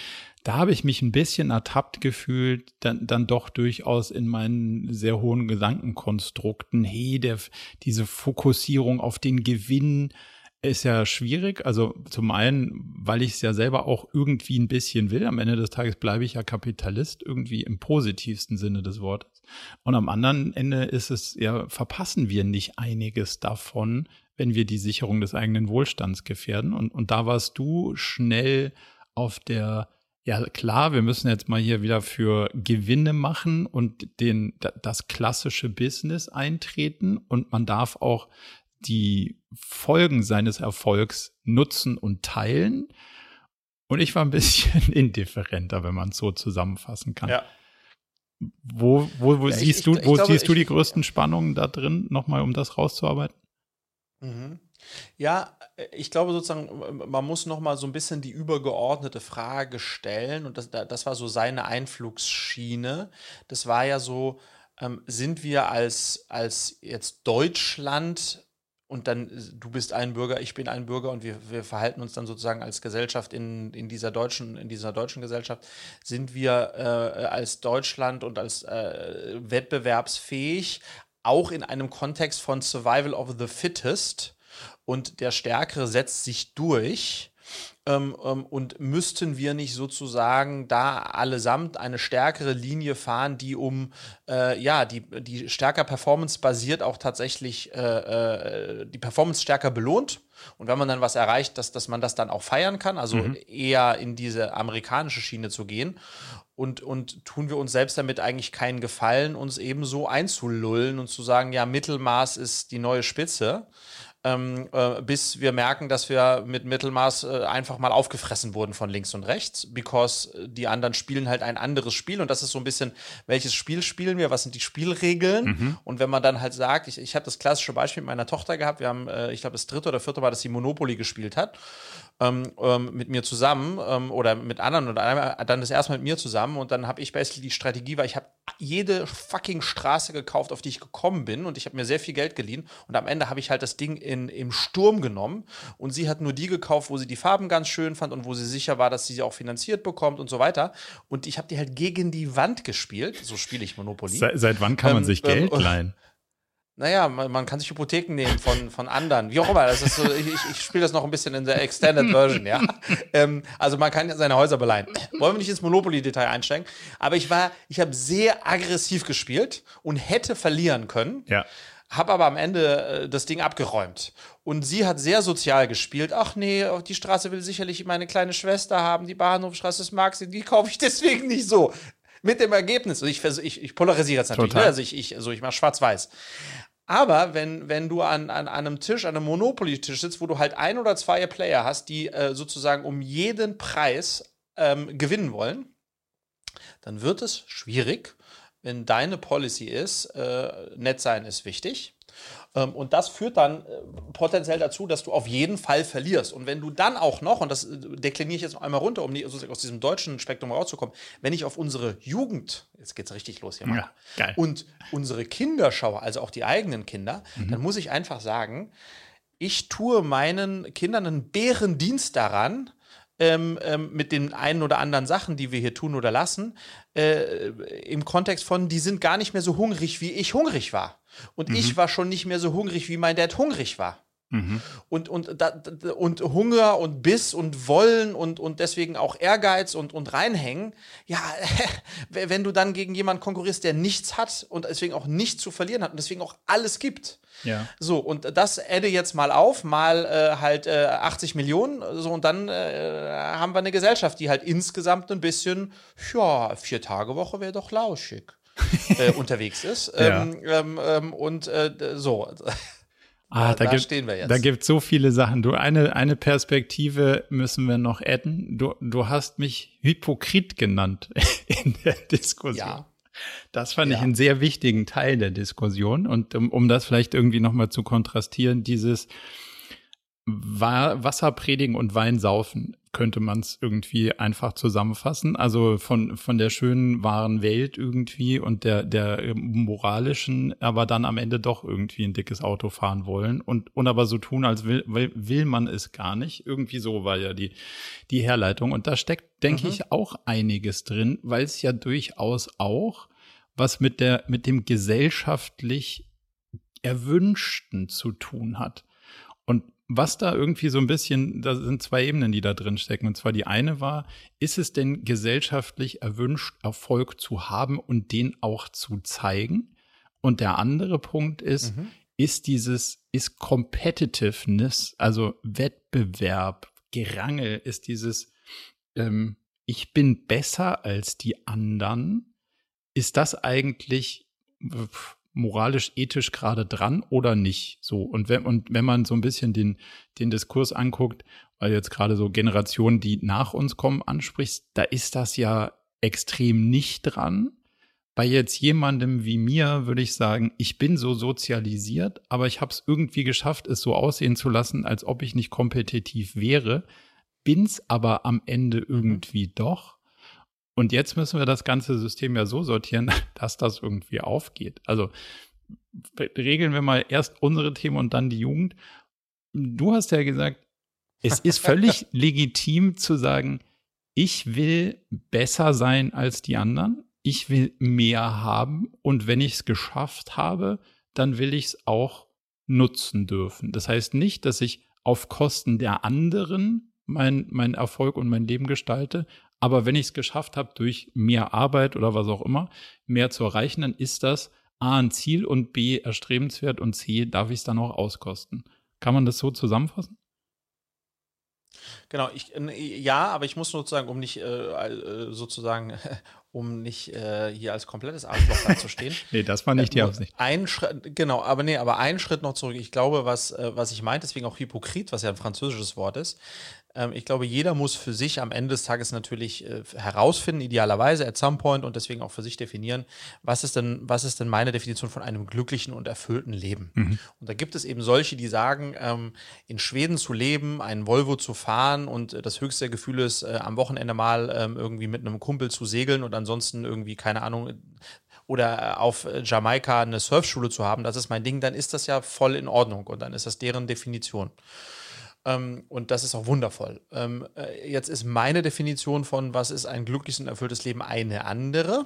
Speaker 1: da habe ich mich ein bisschen ertappt gefühlt, dann, dann doch durchaus in meinen sehr hohen Gedankenkonstrukten. Hey, der, diese Fokussierung auf den Gewinn, ist ja schwierig. Also zum einen, weil ich es ja selber auch irgendwie ein bisschen will. Am Ende des Tages bleibe ich ja Kapitalist, irgendwie im positivsten Sinne des Wortes. Und am anderen Ende ist es ja, verpassen wir nicht einiges davon, wenn wir die Sicherung des eigenen Wohlstands gefährden. Und, und da warst du schnell auf der ja, klar, wir müssen jetzt mal hier wieder für Gewinne machen und den, das klassische Business eintreten und man darf auch die Folgen seines Erfolgs nutzen und teilen. Und ich war ein bisschen indifferenter, wenn man es so zusammenfassen kann. Ja. Wo, wo, wo ja, siehst ich, du, ich, wo glaube, siehst du die größten Spannungen da drin, nochmal, um das rauszuarbeiten?
Speaker 2: Mhm. Ja, ich glaube sozusagen, man muss noch mal so ein bisschen die übergeordnete Frage stellen und das, das war so seine Einflugsschiene. Das war ja so, ähm, sind wir als, als jetzt Deutschland und dann äh, du bist ein Bürger, ich bin ein Bürger und wir, wir verhalten uns dann sozusagen als Gesellschaft in, in dieser deutschen in dieser deutschen Gesellschaft. Sind wir äh, als Deutschland und als äh, wettbewerbsfähig auch in einem Kontext von Survival of the Fittest? Und der Stärkere setzt sich durch ähm, ähm, und müssten wir nicht sozusagen da allesamt eine stärkere Linie fahren, die um, äh, ja, die, die stärker performance-basiert auch tatsächlich äh, äh, die Performance stärker belohnt? Und wenn man dann was erreicht, dass, dass man das dann auch feiern kann, also mhm. eher in diese amerikanische Schiene zu gehen. Und, und tun wir uns selbst damit eigentlich keinen Gefallen, uns eben so einzulullen und zu sagen, ja, Mittelmaß ist die neue Spitze ähm, äh, bis wir merken, dass wir mit Mittelmaß äh, einfach mal aufgefressen wurden von links und rechts, because die anderen spielen halt ein anderes Spiel und das ist so ein bisschen, welches Spiel spielen wir, was sind die Spielregeln mhm. und wenn man dann halt sagt, ich, ich habe das klassische Beispiel mit meiner Tochter gehabt, wir haben, äh, ich glaube, das dritte oder vierte Mal, dass sie Monopoly gespielt hat ähm, ähm, mit mir zusammen ähm, oder mit anderen und dann das erste Mal mit mir zusammen und dann habe ich basically die Strategie, weil ich habe jede fucking Straße gekauft, auf die ich gekommen bin und ich habe mir sehr viel Geld geliehen und am Ende habe ich halt das Ding in, im Sturm genommen und sie hat nur die gekauft, wo sie die Farben ganz schön fand und wo sie sicher war, dass sie sie auch finanziert bekommt und so weiter und ich habe die halt gegen die Wand gespielt, so spiele ich Monopoly.
Speaker 1: Seit, seit wann kann man ähm, sich Geld ähm, leihen?
Speaker 2: Naja, man, man, kann sich Hypotheken nehmen von, von anderen. Wie auch immer. Das ist so, ich, ich spiele das noch ein bisschen in der Extended Version, ja. ähm, also man kann seine Häuser beleihen. Wollen wir nicht ins Monopoly-Detail einsteigen? Aber ich war, ich habe sehr aggressiv gespielt und hätte verlieren können.
Speaker 1: Ja.
Speaker 2: Habe aber am Ende äh, das Ding abgeräumt. Und sie hat sehr sozial gespielt. Ach nee, die Straße will sicherlich meine kleine Schwester haben, die Bahnhofstraße, das mag sie, die kaufe ich deswegen nicht so mit dem Ergebnis. Also ich, ich, ich polarisiere jetzt natürlich, ne? also ich, ich, also ich mache schwarz-weiß. Aber wenn, wenn du an, an, einem Tisch, an einem Monopoly-Tisch sitzt, wo du halt ein oder zwei Player hast, die äh, sozusagen um jeden Preis ähm, gewinnen wollen, dann wird es schwierig, wenn deine Policy ist, äh, nett sein ist wichtig. Ähm, und das führt dann äh, potenziell dazu, dass du auf jeden Fall verlierst. Und wenn du dann auch noch, und das äh, dekliniere ich jetzt noch einmal runter, um aus diesem deutschen Spektrum rauszukommen, wenn ich auf unsere Jugend, jetzt geht es richtig los hier, mal, ja, und unsere Kinder schaue, also auch die eigenen Kinder, mhm. dann muss ich einfach sagen, ich tue meinen Kindern einen Bärendienst daran, ähm, ähm, mit den einen oder anderen Sachen, die wir hier tun oder lassen, äh, im Kontext von, die sind gar nicht mehr so hungrig, wie ich hungrig war. Und mhm. ich war schon nicht mehr so hungrig, wie mein Dad hungrig war. Mhm. Und, und, da, und Hunger und Biss und Wollen und, und deswegen auch Ehrgeiz und, und reinhängen. Ja, wenn du dann gegen jemanden konkurrierst, der nichts hat und deswegen auch nichts zu verlieren hat und deswegen auch alles gibt. Ja. So, und das adde jetzt mal auf, mal äh, halt äh, 80 Millionen, so, und dann äh, haben wir eine Gesellschaft, die halt insgesamt ein bisschen, ja, vier Tage Woche wäre doch lauschig. äh, unterwegs ist. Ja. Ähm, ähm, ähm und äh, so.
Speaker 1: Ah, da, da gibt, stehen wir jetzt. Da gibt so viele Sachen. Du, eine, eine Perspektive müssen wir noch adden. Du, du hast mich Hypokrit genannt in der Diskussion. Ja. Das fand ja. ich einen sehr wichtigen Teil der Diskussion. Und um, um das vielleicht irgendwie nochmal zu kontrastieren, dieses, Wasser predigen und Wein saufen, könnte man es irgendwie einfach zusammenfassen. Also von, von der schönen, wahren Welt irgendwie und der, der moralischen, aber dann am Ende doch irgendwie ein dickes Auto fahren wollen und, und aber so tun, als will, will, will man es gar nicht. Irgendwie so war ja die, die Herleitung. Und da steckt, denke mhm. ich, auch einiges drin, weil es ja durchaus auch was mit der, mit dem gesellschaftlich Erwünschten zu tun hat. Was da irgendwie so ein bisschen, da sind zwei Ebenen, die da drin stecken. Und zwar die eine war, ist es denn gesellschaftlich erwünscht, Erfolg zu haben und den auch zu zeigen? Und der andere Punkt ist, mhm. ist dieses, ist Competitiveness, also Wettbewerb, Gerangel, ist dieses, ähm, ich bin besser als die anderen, ist das eigentlich moralisch, ethisch gerade dran oder nicht. So. Und wenn, und wenn man so ein bisschen den, den Diskurs anguckt, weil jetzt gerade so Generationen, die nach uns kommen, ansprichst, da ist das ja extrem nicht dran. Bei jetzt jemandem wie mir würde ich sagen, ich bin so sozialisiert, aber ich habe es irgendwie geschafft, es so aussehen zu lassen, als ob ich nicht kompetitiv wäre, bin's aber am Ende mhm. irgendwie mhm. doch. Und jetzt müssen wir das ganze System ja so sortieren, dass das irgendwie aufgeht. Also regeln wir mal erst unsere Themen und dann die Jugend. Du hast ja gesagt, es ist völlig legitim zu sagen, ich will besser sein als die anderen, ich will mehr haben und wenn ich es geschafft habe, dann will ich es auch nutzen dürfen. Das heißt nicht, dass ich auf Kosten der anderen mein, mein Erfolg und mein Leben gestalte, aber wenn ich es geschafft habe, durch mehr Arbeit oder was auch immer, mehr zu erreichen, dann ist das A ein Ziel und B erstrebenswert und C darf ich es dann auch auskosten. Kann man das so zusammenfassen?
Speaker 2: Genau, ich, ja, aber ich muss sozusagen, um nicht äh, äh sozusagen, um nicht äh, hier als komplettes Arschloch dazustehen.
Speaker 1: nee, das war nicht die äh, Absicht.
Speaker 2: Ein Schritt, genau, aber nee, aber einen Schritt noch zurück. Ich glaube, was, äh, was ich meinte, deswegen auch Hypokrit, was ja ein französisches Wort ist, ich glaube, jeder muss für sich am Ende des Tages natürlich äh, herausfinden, idealerweise at some point und deswegen auch für sich definieren, was ist denn, was ist denn meine Definition von einem glücklichen und erfüllten Leben? Mhm. Und da gibt es eben solche, die sagen, ähm, in Schweden zu leben, einen Volvo zu fahren und äh, das höchste Gefühl ist, äh, am Wochenende mal ähm, irgendwie mit einem Kumpel zu segeln und ansonsten irgendwie, keine Ahnung, oder auf Jamaika eine Surfschule zu haben, das ist mein Ding, dann ist das ja voll in Ordnung und dann ist das deren Definition. Ähm, und das ist auch wundervoll. Ähm, äh, jetzt ist meine Definition von, was ist ein glückliches und erfülltes Leben, eine andere.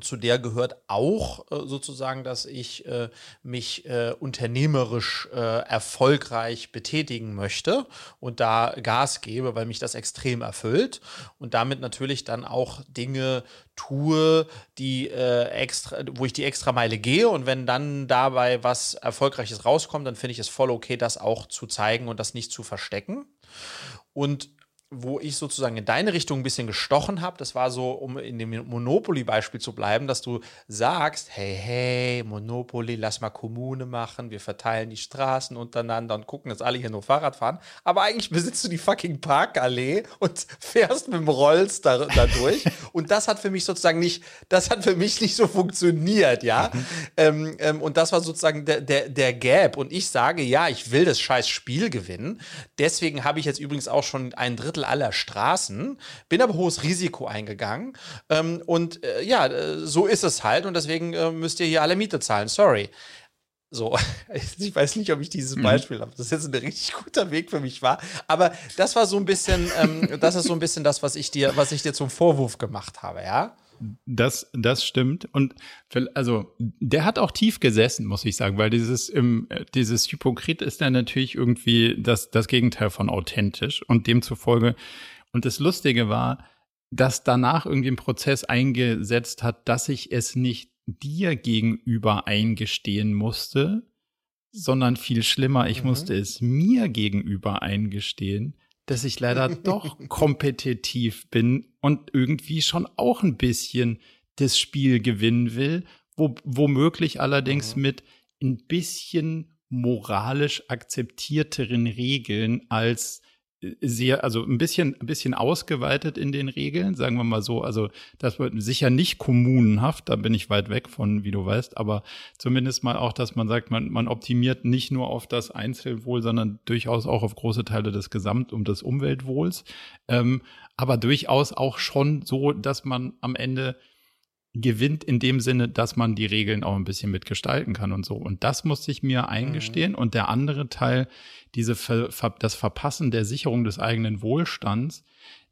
Speaker 2: Zu der gehört auch äh, sozusagen, dass ich äh, mich äh, unternehmerisch äh, erfolgreich betätigen möchte und da Gas gebe, weil mich das extrem erfüllt und damit natürlich dann auch Dinge tue, die äh, extra, wo ich die extra Meile gehe und wenn dann dabei was Erfolgreiches rauskommt, dann finde ich es voll okay, das auch zu zeigen und das nicht zu verstecken. Und wo ich sozusagen in deine Richtung ein bisschen gestochen habe, das war so, um in dem Monopoly-Beispiel zu bleiben, dass du sagst, hey, hey, Monopoly, lass mal Kommune machen, wir verteilen die Straßen untereinander und gucken, dass alle hier nur Fahrrad fahren. Aber eigentlich besitzt du die fucking Parkallee und fährst mit dem Rolls da, da durch. und das hat für mich sozusagen nicht, das hat für mich nicht so funktioniert, ja. Mhm. Ähm, ähm, und das war sozusagen der, der, der Gap. Und ich sage, ja, ich will das scheiß Spiel gewinnen. Deswegen habe ich jetzt übrigens auch schon ein Drittel Drittel aller Straßen, bin aber hohes Risiko eingegangen. Ähm, und äh, ja, äh, so ist es halt und deswegen äh, müsst ihr hier alle Miete zahlen. Sorry. So, ich weiß nicht, ob ich dieses mhm. Beispiel mhm. habe. Das ist jetzt ein richtig guter Weg für mich war. Aber das war so ein bisschen, ähm, das ist so ein bisschen das, was ich dir, was ich dir zum Vorwurf gemacht habe, ja?
Speaker 1: Das, das stimmt. Und also der hat auch tief gesessen, muss ich sagen, weil dieses, im, dieses Hypokrit ist dann natürlich irgendwie das, das Gegenteil von authentisch und demzufolge. Und das Lustige war, dass danach irgendwie ein Prozess eingesetzt hat, dass ich es nicht dir gegenüber eingestehen musste, sondern viel schlimmer, ich mhm. musste es mir gegenüber eingestehen, dass ich leider doch kompetitiv bin und irgendwie schon auch ein bisschen das Spiel gewinnen will, wo, womöglich allerdings mhm. mit ein bisschen moralisch akzeptierteren Regeln als sehr, also ein bisschen, ein bisschen ausgeweitet in den Regeln, sagen wir mal so. Also das wird sicher nicht kommunenhaft, da bin ich weit weg von, wie du weißt, aber zumindest mal auch, dass man sagt, man, man optimiert nicht nur auf das Einzelwohl, sondern durchaus auch auf große Teile des Gesamt- und des Umweltwohls. Ähm, aber durchaus auch schon so, dass man am Ende gewinnt in dem Sinne, dass man die Regeln auch ein bisschen mitgestalten kann und so. Und das musste ich mir eingestehen. Mhm. Und der andere Teil, diese Ver das Verpassen der Sicherung des eigenen Wohlstands,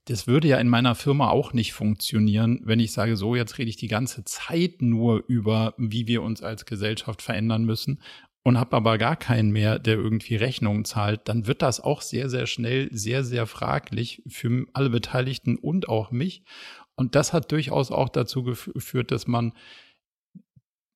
Speaker 1: das würde ja in meiner Firma auch nicht funktionieren, wenn ich sage, so, jetzt rede ich die ganze Zeit nur über, wie wir uns als Gesellschaft verändern müssen und habe aber gar keinen mehr, der irgendwie Rechnungen zahlt, dann wird das auch sehr, sehr schnell sehr, sehr fraglich für alle Beteiligten und auch mich. Und das hat durchaus auch dazu geführt, dass man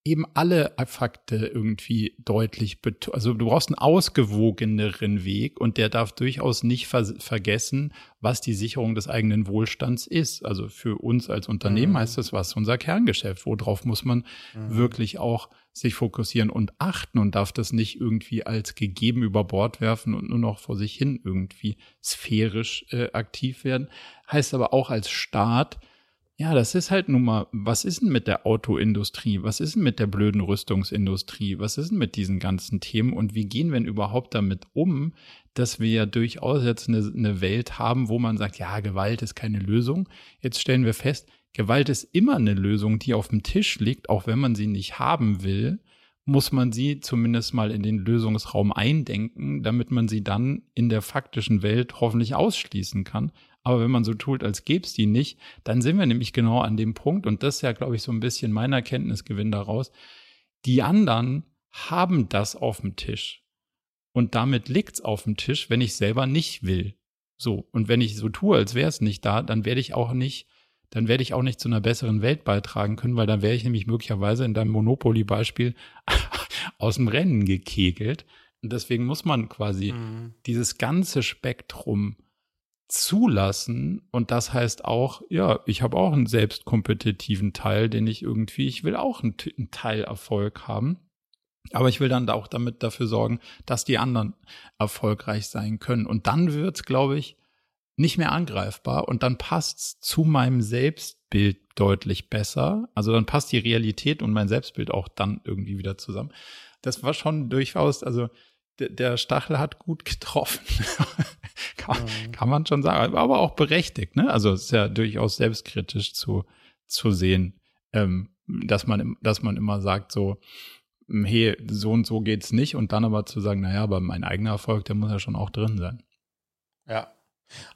Speaker 1: eben alle Fakte irgendwie deutlich, also du brauchst einen ausgewogeneren Weg und der darf durchaus nicht ver vergessen, was die Sicherung des eigenen Wohlstands ist. Also für uns als Unternehmen mhm. heißt das was, unser Kerngeschäft. Worauf muss man mhm. wirklich auch sich fokussieren und achten und darf das nicht irgendwie als gegeben über Bord werfen und nur noch vor sich hin irgendwie sphärisch äh, aktiv werden. Heißt aber auch als Staat, ja, das ist halt nun mal, was ist denn mit der Autoindustrie? Was ist denn mit der blöden Rüstungsindustrie? Was ist denn mit diesen ganzen Themen? Und wie gehen wir denn überhaupt damit um, dass wir ja durchaus jetzt eine, eine Welt haben, wo man sagt, ja, Gewalt ist keine Lösung. Jetzt stellen wir fest, Gewalt ist immer eine Lösung, die auf dem Tisch liegt, auch wenn man sie nicht haben will muss man sie zumindest mal in den Lösungsraum eindenken, damit man sie dann in der faktischen Welt hoffentlich ausschließen kann. Aber wenn man so tut, als gäbe es die nicht, dann sind wir nämlich genau an dem Punkt, und das ist ja, glaube ich, so ein bisschen mein Erkenntnisgewinn daraus, die anderen haben das auf dem Tisch. Und damit liegt's auf dem Tisch, wenn ich selber nicht will. So. Und wenn ich so tue, als wäre es nicht da, dann werde ich auch nicht, dann werde ich auch nicht zu einer besseren Welt beitragen können, weil dann wäre ich nämlich möglicherweise in deinem Monopoly-Beispiel aus dem Rennen gekegelt. Und deswegen muss man quasi mhm. dieses ganze Spektrum zulassen. Und das heißt auch, ja, ich habe auch einen selbstkompetitiven Teil, den ich irgendwie, ich will auch einen, einen Teil Erfolg haben. Aber ich will dann auch damit dafür sorgen, dass die anderen erfolgreich sein können. Und dann wird's, glaube ich, nicht mehr angreifbar und dann passt's zu meinem Selbstbild deutlich besser. Also dann passt die Realität und mein Selbstbild auch dann irgendwie wieder zusammen. Das war schon durchaus, also der Stachel hat gut getroffen. kann, mhm. kann, man schon sagen, aber auch berechtigt. Ne? Also es ist ja durchaus selbstkritisch zu, zu sehen, ähm, dass, man, dass man immer sagt so, hm, hey, so und so geht's nicht und dann aber zu sagen, naja, aber mein eigener Erfolg, der muss ja schon auch drin sein.
Speaker 2: Ja,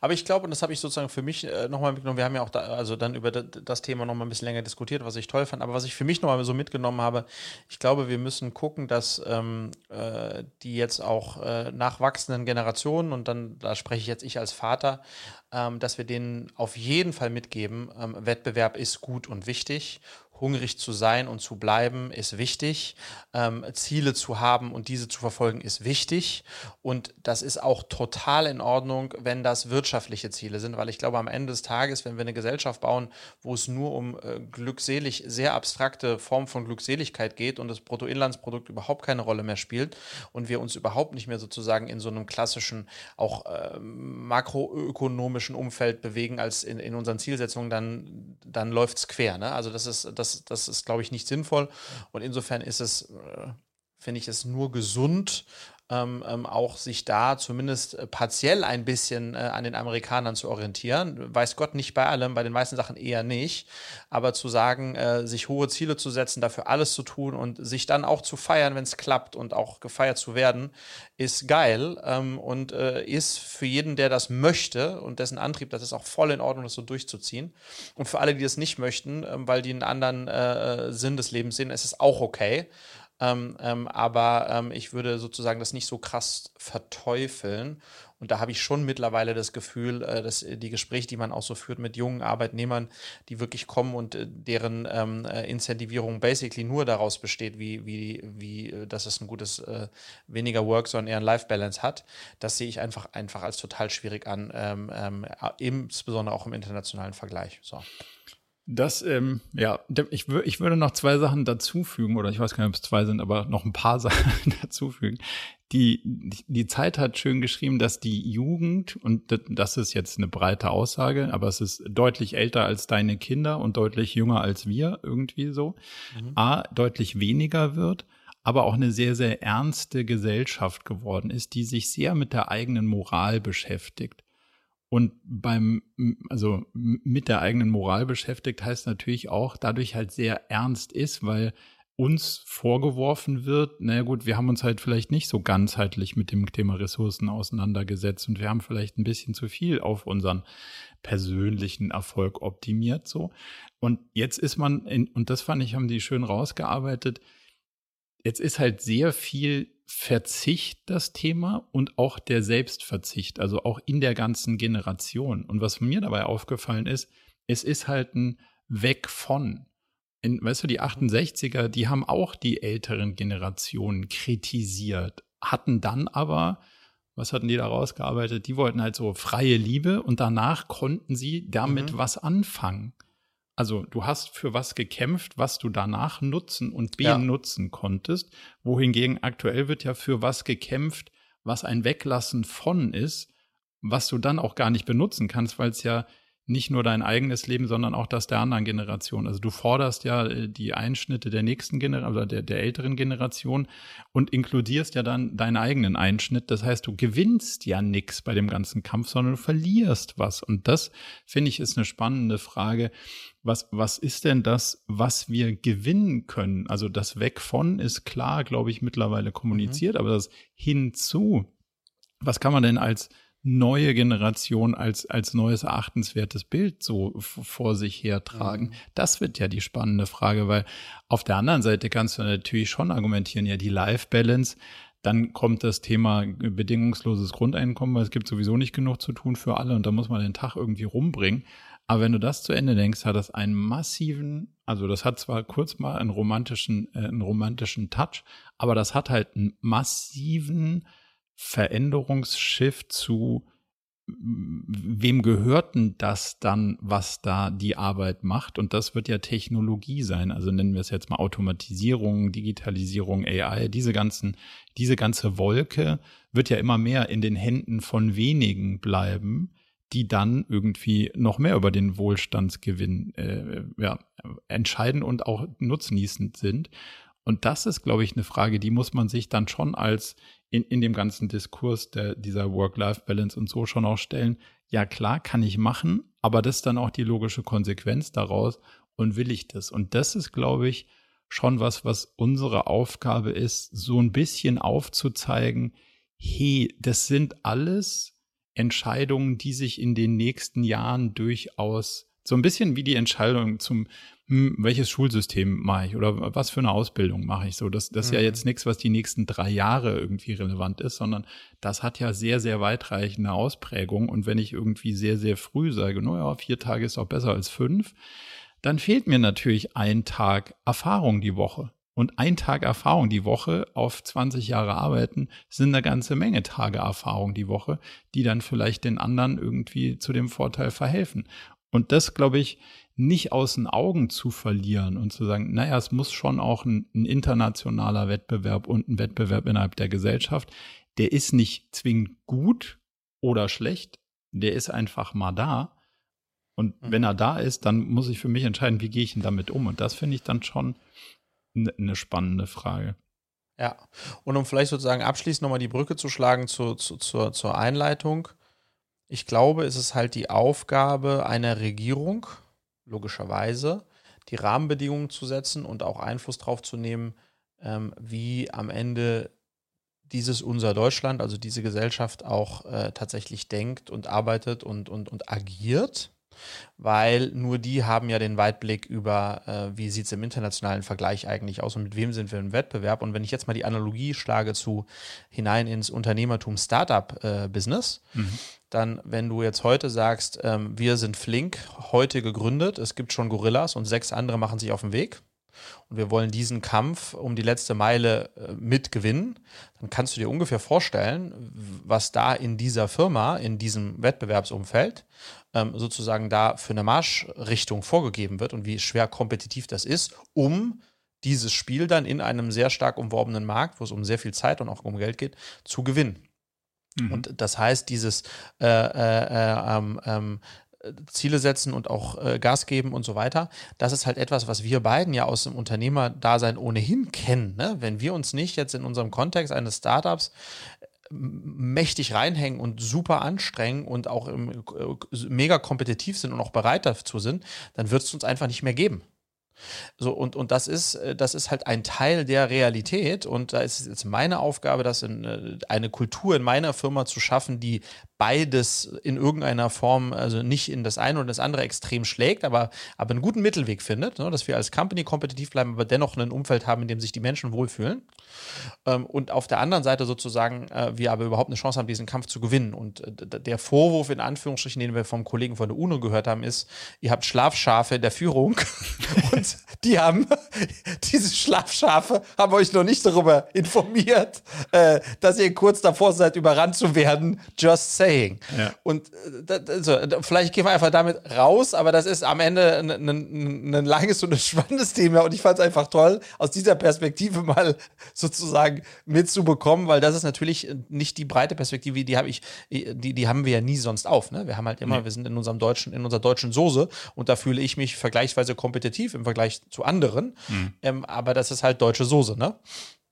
Speaker 2: aber ich glaube, und das habe ich sozusagen für mich äh, nochmal mitgenommen, wir haben ja auch da, also dann über das Thema nochmal ein bisschen länger diskutiert, was ich toll fand, aber was ich für mich nochmal so mitgenommen habe, ich glaube, wir müssen gucken, dass ähm, äh, die jetzt auch äh, nachwachsenden Generationen, und dann, da spreche ich jetzt ich als Vater, ähm, dass wir denen auf jeden Fall mitgeben, ähm, Wettbewerb ist gut und wichtig hungrig zu sein und zu bleiben ist wichtig. Ähm, Ziele zu haben und diese zu verfolgen ist wichtig. Und das ist auch total in Ordnung, wenn das wirtschaftliche Ziele sind, weil ich glaube, am Ende des Tages, wenn wir eine Gesellschaft bauen, wo es nur um äh, glückselig, sehr abstrakte Form von Glückseligkeit geht und das Bruttoinlandsprodukt überhaupt keine Rolle mehr spielt und wir uns überhaupt nicht mehr sozusagen in so einem klassischen, auch äh, makroökonomischen Umfeld bewegen als in, in unseren Zielsetzungen, dann, dann läuft es quer. Ne? Also das ist, das das, das ist, glaube ich, nicht sinnvoll. Und insofern ist es, äh, finde ich es nur gesund, ähm, ähm, auch sich da zumindest äh, partiell ein bisschen äh, an den Amerikanern zu orientieren. Weiß Gott nicht bei allem, bei den meisten Sachen eher nicht. Aber zu sagen, äh, sich hohe Ziele zu setzen, dafür alles zu tun und sich dann auch zu feiern, wenn es klappt und auch gefeiert zu werden, ist geil ähm, und äh, ist für jeden, der das möchte und dessen Antrieb, das ist auch voll in Ordnung, das so durchzuziehen. Und für alle, die das nicht möchten, ähm, weil die einen anderen äh, Sinn des Lebens sehen, ist es auch okay. Ähm, ähm, aber ähm, ich würde sozusagen das nicht so krass verteufeln. Und da habe ich schon mittlerweile das Gefühl, äh, dass die Gespräche, die man auch so führt mit jungen Arbeitnehmern, die wirklich kommen und äh, deren ähm, äh, Incentivierung basically nur daraus besteht, wie, wie, wie, äh, dass es ein gutes, äh, weniger Work, sondern eher ein Life-Balance hat, das sehe ich einfach, einfach als total schwierig an, ähm, ähm, insbesondere auch im internationalen Vergleich. So.
Speaker 1: Das, ähm, ja, ich, ich würde noch zwei Sachen dazufügen, oder ich weiß gar nicht, ob es zwei sind, aber noch ein paar Sachen dazufügen. Die, die Zeit hat schön geschrieben, dass die Jugend, und das ist jetzt eine breite Aussage, aber es ist deutlich älter als deine Kinder und deutlich jünger als wir, irgendwie so, mhm. A, deutlich weniger wird, aber auch eine sehr, sehr ernste Gesellschaft geworden ist, die sich sehr mit der eigenen Moral beschäftigt. Und beim, also mit der eigenen Moral beschäftigt heißt natürlich auch, dadurch halt sehr ernst ist, weil uns vorgeworfen wird, naja gut, wir haben uns halt vielleicht nicht so ganzheitlich mit dem Thema Ressourcen auseinandergesetzt und wir haben vielleicht ein bisschen zu viel auf unseren persönlichen Erfolg optimiert so. Und jetzt ist man, in, und das fand ich, haben die schön rausgearbeitet, jetzt ist halt sehr viel Verzicht das Thema und auch der Selbstverzicht, also auch in der ganzen Generation. Und was mir dabei aufgefallen ist, es ist halt ein Weg von. In, weißt du, die 68er, die haben auch die älteren Generationen kritisiert, hatten dann aber, was hatten die da rausgearbeitet? Die wollten halt so freie Liebe und danach konnten sie damit mhm. was anfangen. Also du hast für was gekämpft, was du danach nutzen und benutzen ja. konntest, wohingegen aktuell wird ja für was gekämpft, was ein Weglassen von ist, was du dann auch gar nicht benutzen kannst, weil es ja nicht nur dein eigenes Leben, sondern auch das der anderen Generation. Also du forderst ja äh, die Einschnitte der nächsten Generation oder der, der älteren Generation und inkludierst ja dann deinen eigenen Einschnitt. Das heißt, du gewinnst ja nichts bei dem ganzen Kampf, sondern du verlierst was. Und das, finde ich, ist eine spannende Frage. Was, was ist denn das, was wir gewinnen können? Also das Weg von ist klar, glaube ich, mittlerweile kommuniziert, mhm. aber das hinzu, was kann man denn als neue Generation als, als neues erachtenswertes Bild so vor sich hertragen? Mhm. Das wird ja die spannende Frage, weil auf der anderen Seite kannst du natürlich schon argumentieren, ja, die Life Balance, dann kommt das Thema bedingungsloses Grundeinkommen, weil es gibt sowieso nicht genug zu tun für alle und da muss man den Tag irgendwie rumbringen. Aber wenn du das zu Ende denkst, hat das einen massiven, also das hat zwar kurz mal einen romantischen, äh, einen romantischen Touch, aber das hat halt einen massiven Veränderungsschiff zu wem gehört denn das dann, was da die Arbeit macht? Und das wird ja Technologie sein. Also nennen wir es jetzt mal Automatisierung, Digitalisierung, AI, diese ganzen, diese ganze Wolke wird ja immer mehr in den Händen von wenigen bleiben, die dann irgendwie noch mehr über den Wohlstandsgewinn äh, ja, entscheiden und auch nutznießend sind. Und das ist, glaube ich, eine Frage, die muss man sich dann schon als in, in dem ganzen Diskurs der, dieser Work-Life-Balance und so schon auch stellen. Ja, klar, kann ich machen, aber das ist dann auch die logische Konsequenz daraus und will ich das? Und das ist, glaube ich, schon was, was unsere Aufgabe ist, so ein bisschen aufzuzeigen, hey, das sind alles Entscheidungen, die sich in den nächsten Jahren durchaus so ein bisschen wie die Entscheidung zum hm, welches Schulsystem mache ich oder was für eine Ausbildung mache ich so. Das, das ist ja mhm. jetzt nichts, was die nächsten drei Jahre irgendwie relevant ist, sondern das hat ja sehr, sehr weitreichende Ausprägung. Und wenn ich irgendwie sehr, sehr früh sage, naja, vier Tage ist auch besser als fünf, dann fehlt mir natürlich ein Tag Erfahrung die Woche. Und ein Tag Erfahrung die Woche auf 20 Jahre arbeiten sind eine ganze Menge Tage Erfahrung die Woche, die dann vielleicht den anderen irgendwie zu dem Vorteil verhelfen. Und das, glaube ich, nicht aus den Augen zu verlieren und zu sagen, naja, es muss schon auch ein, ein, internationaler Wettbewerb und ein Wettbewerb innerhalb der Gesellschaft. Der ist nicht zwingend gut oder schlecht, der ist einfach mal da. Und mhm. wenn er da ist, dann muss ich für mich entscheiden, wie gehe ich denn damit um. Und das finde ich dann schon eine ne spannende Frage.
Speaker 2: Ja, und um vielleicht sozusagen abschließend nochmal die Brücke zu schlagen zu, zu, zur, zur Einleitung. Ich glaube, es ist halt die Aufgabe einer Regierung, logischerweise, die Rahmenbedingungen zu setzen und auch Einfluss darauf zu nehmen, ähm, wie am Ende dieses unser Deutschland, also diese Gesellschaft auch äh, tatsächlich denkt und arbeitet und, und, und agiert weil nur die haben ja den Weitblick über, äh, wie sieht es im internationalen Vergleich eigentlich aus und mit wem sind wir im Wettbewerb. Und wenn ich jetzt mal die Analogie schlage zu hinein ins Unternehmertum Startup-Business, äh, mhm. dann, wenn du jetzt heute sagst, ähm, wir sind flink, heute gegründet, es gibt schon Gorillas und sechs andere machen sich auf den Weg, und wir wollen diesen Kampf um die letzte Meile äh, mitgewinnen, dann kannst du dir ungefähr vorstellen, was da in dieser Firma, in diesem Wettbewerbsumfeld ähm, sozusagen da für eine Marschrichtung vorgegeben wird und wie schwer kompetitiv das ist, um dieses Spiel dann in einem sehr stark umworbenen Markt, wo es um sehr viel Zeit und auch um Geld geht, zu gewinnen. Mhm. Und das heißt, dieses äh, äh, äh ähm, ähm, Ziele setzen und auch äh, Gas geben und so weiter. Das ist halt etwas, was wir beiden ja aus dem Unternehmerdasein ohnehin kennen. Ne? Wenn wir uns nicht jetzt in unserem Kontext eines Startups mächtig reinhängen und super anstrengen und auch im, äh, mega kompetitiv sind und auch bereit dazu sind, dann wird es uns einfach nicht mehr geben. So, und, und das ist, äh, das ist halt ein Teil der Realität. Und da ist es jetzt meine Aufgabe, das in äh, eine Kultur in meiner Firma zu schaffen, die beides in irgendeiner Form, also nicht in das eine oder das andere extrem schlägt, aber, aber einen guten Mittelweg findet, ne? dass wir als Company kompetitiv bleiben, aber dennoch ein Umfeld haben, in dem sich die Menschen wohlfühlen. Ähm, und auf der anderen Seite sozusagen, äh, wir aber überhaupt eine Chance haben, diesen Kampf zu gewinnen. Und äh, der Vorwurf in Anführungsstrichen, den wir vom Kollegen von der UNO gehört haben, ist, ihr habt Schlafschafe in der Führung und die haben, diese Schlafschafe haben euch noch nicht darüber informiert, äh, dass ihr kurz davor seid, überrannt zu werden. Just say saying. Ja. Und also, vielleicht gehen wir einfach damit raus, aber das ist am Ende ein, ein, ein langes und ein spannendes Thema und ich fand es einfach toll, aus dieser Perspektive mal sozusagen mitzubekommen, weil das ist natürlich nicht die breite Perspektive, die habe ich, die, die haben wir ja nie sonst auf. Ne? Wir haben halt immer, nee. wir sind in unserem deutschen, in unserer deutschen Soße und da fühle ich mich vergleichsweise kompetitiv im Vergleich zu anderen. Mhm. Ähm, aber das ist halt deutsche Soße, ne?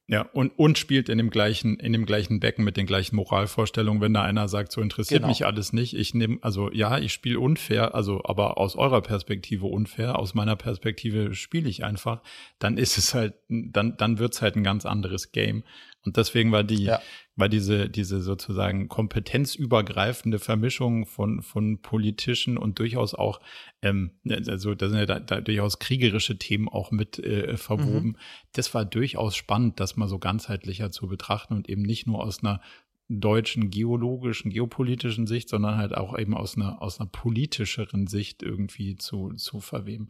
Speaker 1: Ja, und, und spielt in dem gleichen, in dem gleichen Becken mit den gleichen Moralvorstellungen, wenn da einer sagt, so interessiert genau. mich alles nicht. Ich nehme, also ja, ich spiele unfair, also aber aus eurer Perspektive unfair, aus meiner Perspektive spiele ich einfach, dann ist es halt, dann, dann wird's halt ein ganz anderes Game. Und deswegen war die, ja. War diese, diese sozusagen kompetenzübergreifende Vermischung von, von politischen und durchaus auch, ähm, also da sind ja da, da durchaus kriegerische Themen auch mit äh, verwoben. Mhm. Das war durchaus spannend, das mal so ganzheitlicher zu betrachten und eben nicht nur aus einer deutschen geologischen, geopolitischen Sicht, sondern halt auch eben aus einer, aus einer politischeren Sicht irgendwie zu, zu verweben.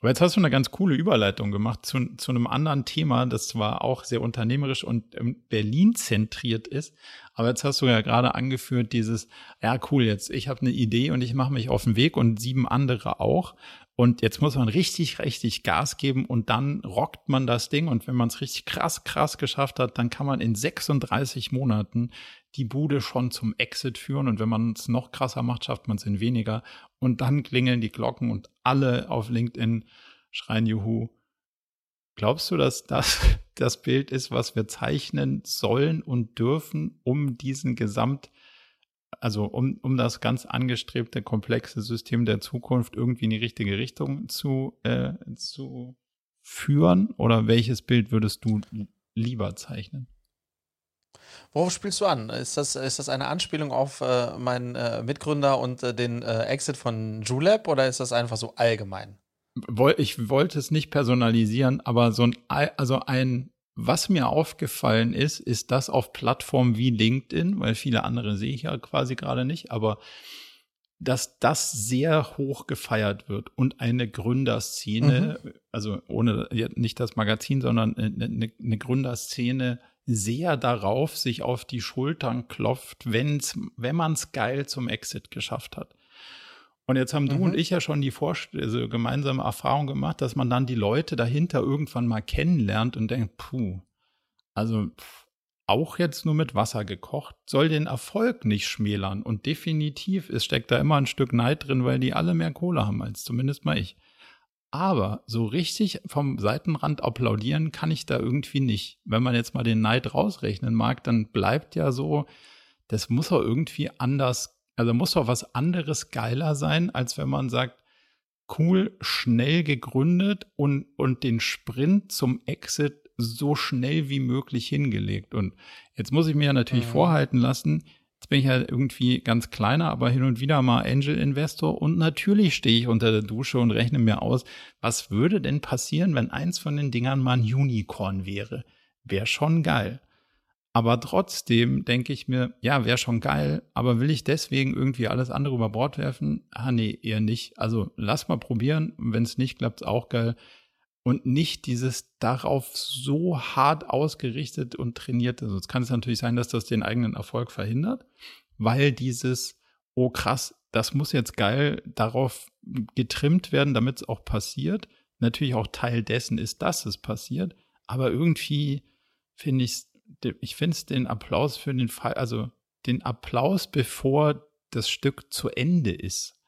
Speaker 1: Aber jetzt hast du eine ganz coole Überleitung gemacht zu, zu einem anderen Thema, das zwar auch sehr unternehmerisch und Berlin zentriert ist, aber jetzt hast du ja gerade angeführt dieses, ja cool, jetzt ich habe eine Idee und ich mache mich auf den Weg und sieben andere auch. Und jetzt muss man richtig, richtig Gas geben und dann rockt man das Ding. Und wenn man es richtig krass, krass geschafft hat, dann kann man in 36 Monaten die Bude schon zum Exit führen. Und wenn man es noch krasser macht, schafft man es in weniger. Und dann klingeln die Glocken und alle auf LinkedIn schreien Juhu. Glaubst du, dass das das Bild ist, was wir zeichnen sollen und dürfen, um diesen Gesamt also um, um das ganz angestrebte komplexe System der Zukunft irgendwie in die richtige Richtung zu, äh, zu führen? Oder welches Bild würdest du lieber zeichnen?
Speaker 2: Worauf spielst du an? Ist das, ist das eine Anspielung auf äh, meinen äh, Mitgründer und äh, den äh, Exit von Julep oder ist das einfach so allgemein?
Speaker 1: Ich wollte es nicht personalisieren, aber so ein, also ein was mir aufgefallen ist, ist das auf Plattformen wie LinkedIn, weil viele andere sehe ich ja quasi gerade nicht, aber dass das sehr hoch gefeiert wird und eine Gründerszene, mhm. also ohne nicht das Magazin, sondern eine, eine Gründerszene sehr darauf sich auf die Schultern klopft, wenn's, wenn man es geil zum Exit geschafft hat. Und jetzt haben du mhm. und ich ja schon die Vorst also gemeinsame Erfahrung gemacht, dass man dann die Leute dahinter irgendwann mal kennenlernt und denkt, puh, also pff, auch jetzt nur mit Wasser gekocht, soll den Erfolg nicht schmälern. Und definitiv, es steckt da immer ein Stück Neid drin, weil die alle mehr Kohle haben als zumindest mal ich. Aber so richtig vom Seitenrand applaudieren kann ich da irgendwie nicht. Wenn man jetzt mal den Neid rausrechnen mag, dann bleibt ja so, das muss doch irgendwie anders, also muss doch was anderes geiler sein, als wenn man sagt, cool, schnell gegründet und, und den Sprint zum Exit so schnell wie möglich hingelegt. Und jetzt muss ich mir ja natürlich mhm. vorhalten lassen, Jetzt bin ich ja irgendwie ganz kleiner, aber hin und wieder mal Angel-Investor und natürlich stehe ich unter der Dusche und rechne mir aus, was würde denn passieren, wenn eins von den Dingern mal ein Unicorn wäre? Wäre schon geil. Aber trotzdem denke ich mir, ja, wäre schon geil, aber will ich deswegen irgendwie alles andere über Bord werfen? Ah, nee, eher nicht. Also lass mal probieren. Wenn es nicht klappt, auch geil und nicht dieses darauf so hart ausgerichtet und trainiert ist. Jetzt kann es natürlich sein, dass das den eigenen Erfolg verhindert, weil dieses, oh krass, das muss jetzt geil darauf getrimmt werden, damit es auch passiert. Natürlich auch Teil dessen ist, dass es passiert, aber irgendwie finde ich, ich finde es den Applaus für den Fall, also den Applaus, bevor das Stück zu Ende ist.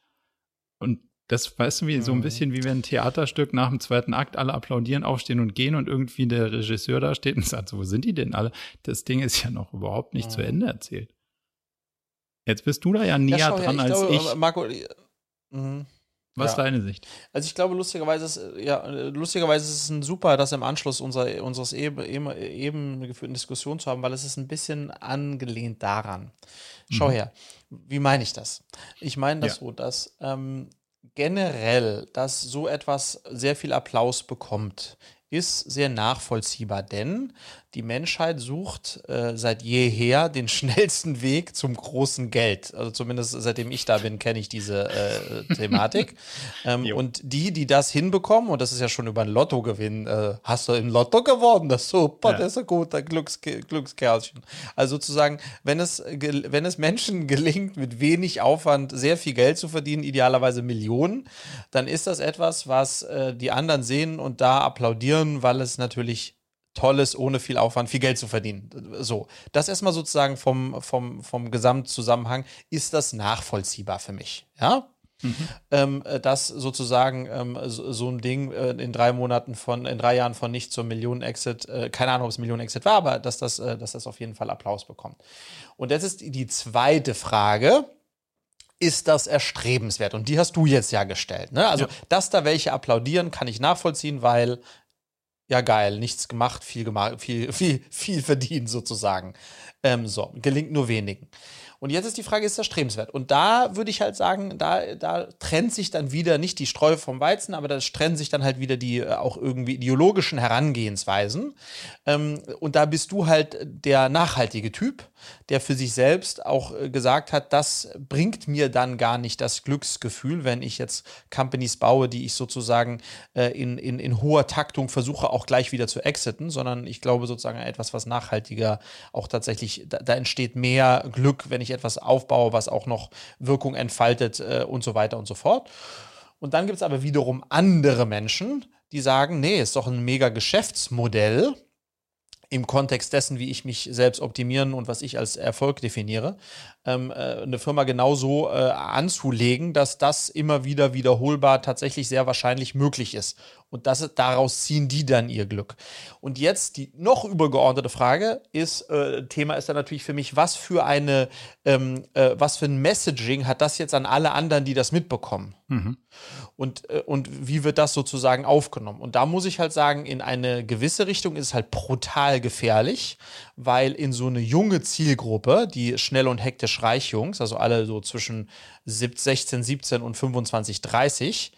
Speaker 1: Und das weißt du, wie so ein mhm. bisschen wie wenn ein Theaterstück nach dem zweiten Akt alle applaudieren, aufstehen und gehen und irgendwie der Regisseur da steht und sagt, so, wo sind die denn alle? Das Ding ist ja noch überhaupt nicht mhm. zu Ende erzählt. Jetzt bist du da ja näher ja, dran ich als glaube, ich. Marco, mhm. Was ja. ist deine Sicht?
Speaker 2: Also ich glaube, lustigerweise ist, ja, lustigerweise ist es ein super, das im Anschluss unserer, unseres eben, eben geführten Diskussion zu haben, weil es ist ein bisschen angelehnt daran. Schau mhm. her, wie meine ich das? Ich meine das ja. so, dass ähm, generell, dass so etwas sehr viel Applaus bekommt, ist sehr nachvollziehbar, denn die Menschheit sucht äh, seit jeher den schnellsten Weg zum großen Geld. Also zumindest seitdem ich da bin, kenne ich diese äh, Thematik. ähm, und die, die das hinbekommen, und das ist ja schon über ein Lottogewinn, äh, hast du im Lotto gewonnen, das ist super, ja. das ist ein guter Glücks Glückskerlchen. Also sozusagen, wenn es, wenn es Menschen gelingt, mit wenig Aufwand sehr viel Geld zu verdienen, idealerweise Millionen, dann ist das etwas, was äh, die anderen sehen und da applaudieren, weil es natürlich Tolles, ohne viel Aufwand, viel Geld zu verdienen. So, das erstmal sozusagen vom, vom, vom Gesamtzusammenhang, ist das nachvollziehbar für mich. Ja, Mhm. Ähm, äh, dass sozusagen ähm, so, so, ein Ding äh, in drei Monaten von, in drei Jahren von nicht zum Millionen-Exit, äh, keine Ahnung, ob es Millionen-Exit war, aber dass das, äh, dass das auf jeden Fall Applaus bekommt. Und jetzt ist die zweite Frage, ist das erstrebenswert? Und die hast du jetzt ja gestellt. Ne? Also, ja. dass da welche applaudieren, kann ich nachvollziehen, weil ja geil, nichts gemacht, viel gemacht, viel, viel, viel verdient sozusagen. Ähm, so, gelingt nur wenigen. Und jetzt ist die Frage, ist das strebenswert? Und da würde ich halt sagen, da, da trennt sich dann wieder nicht die Streu vom Weizen, aber da trennen sich dann halt wieder die äh, auch irgendwie ideologischen Herangehensweisen. Ähm, und da bist du halt der nachhaltige Typ, der für sich selbst auch äh, gesagt hat, das bringt mir dann gar nicht das Glücksgefühl, wenn ich jetzt Companies baue, die ich sozusagen äh, in, in, in hoher Taktung versuche, auch gleich wieder zu exiten, sondern ich glaube sozusagen etwas, was nachhaltiger auch tatsächlich, da, da entsteht mehr Glück, wenn ich ich etwas aufbaue, was auch noch Wirkung entfaltet äh, und so weiter und so fort. Und dann gibt es aber wiederum andere Menschen, die sagen, nee, ist doch ein mega Geschäftsmodell im Kontext dessen, wie ich mich selbst optimieren und was ich als Erfolg definiere, ähm, äh, eine Firma genauso äh, anzulegen, dass das immer wieder wiederholbar tatsächlich sehr wahrscheinlich möglich ist. Und das, daraus ziehen die dann ihr Glück. Und jetzt die noch übergeordnete Frage ist, äh, Thema ist dann natürlich für mich, was für eine, ähm, äh, was für ein Messaging hat das jetzt an alle anderen, die das mitbekommen? Mhm. Und, äh, und wie wird das sozusagen aufgenommen? Und da muss ich halt sagen, in eine gewisse Richtung ist es halt brutal gefährlich, weil in so eine junge Zielgruppe, die schnell und hektisch reich Jungs, also alle so zwischen 16, 17 und 25, 30,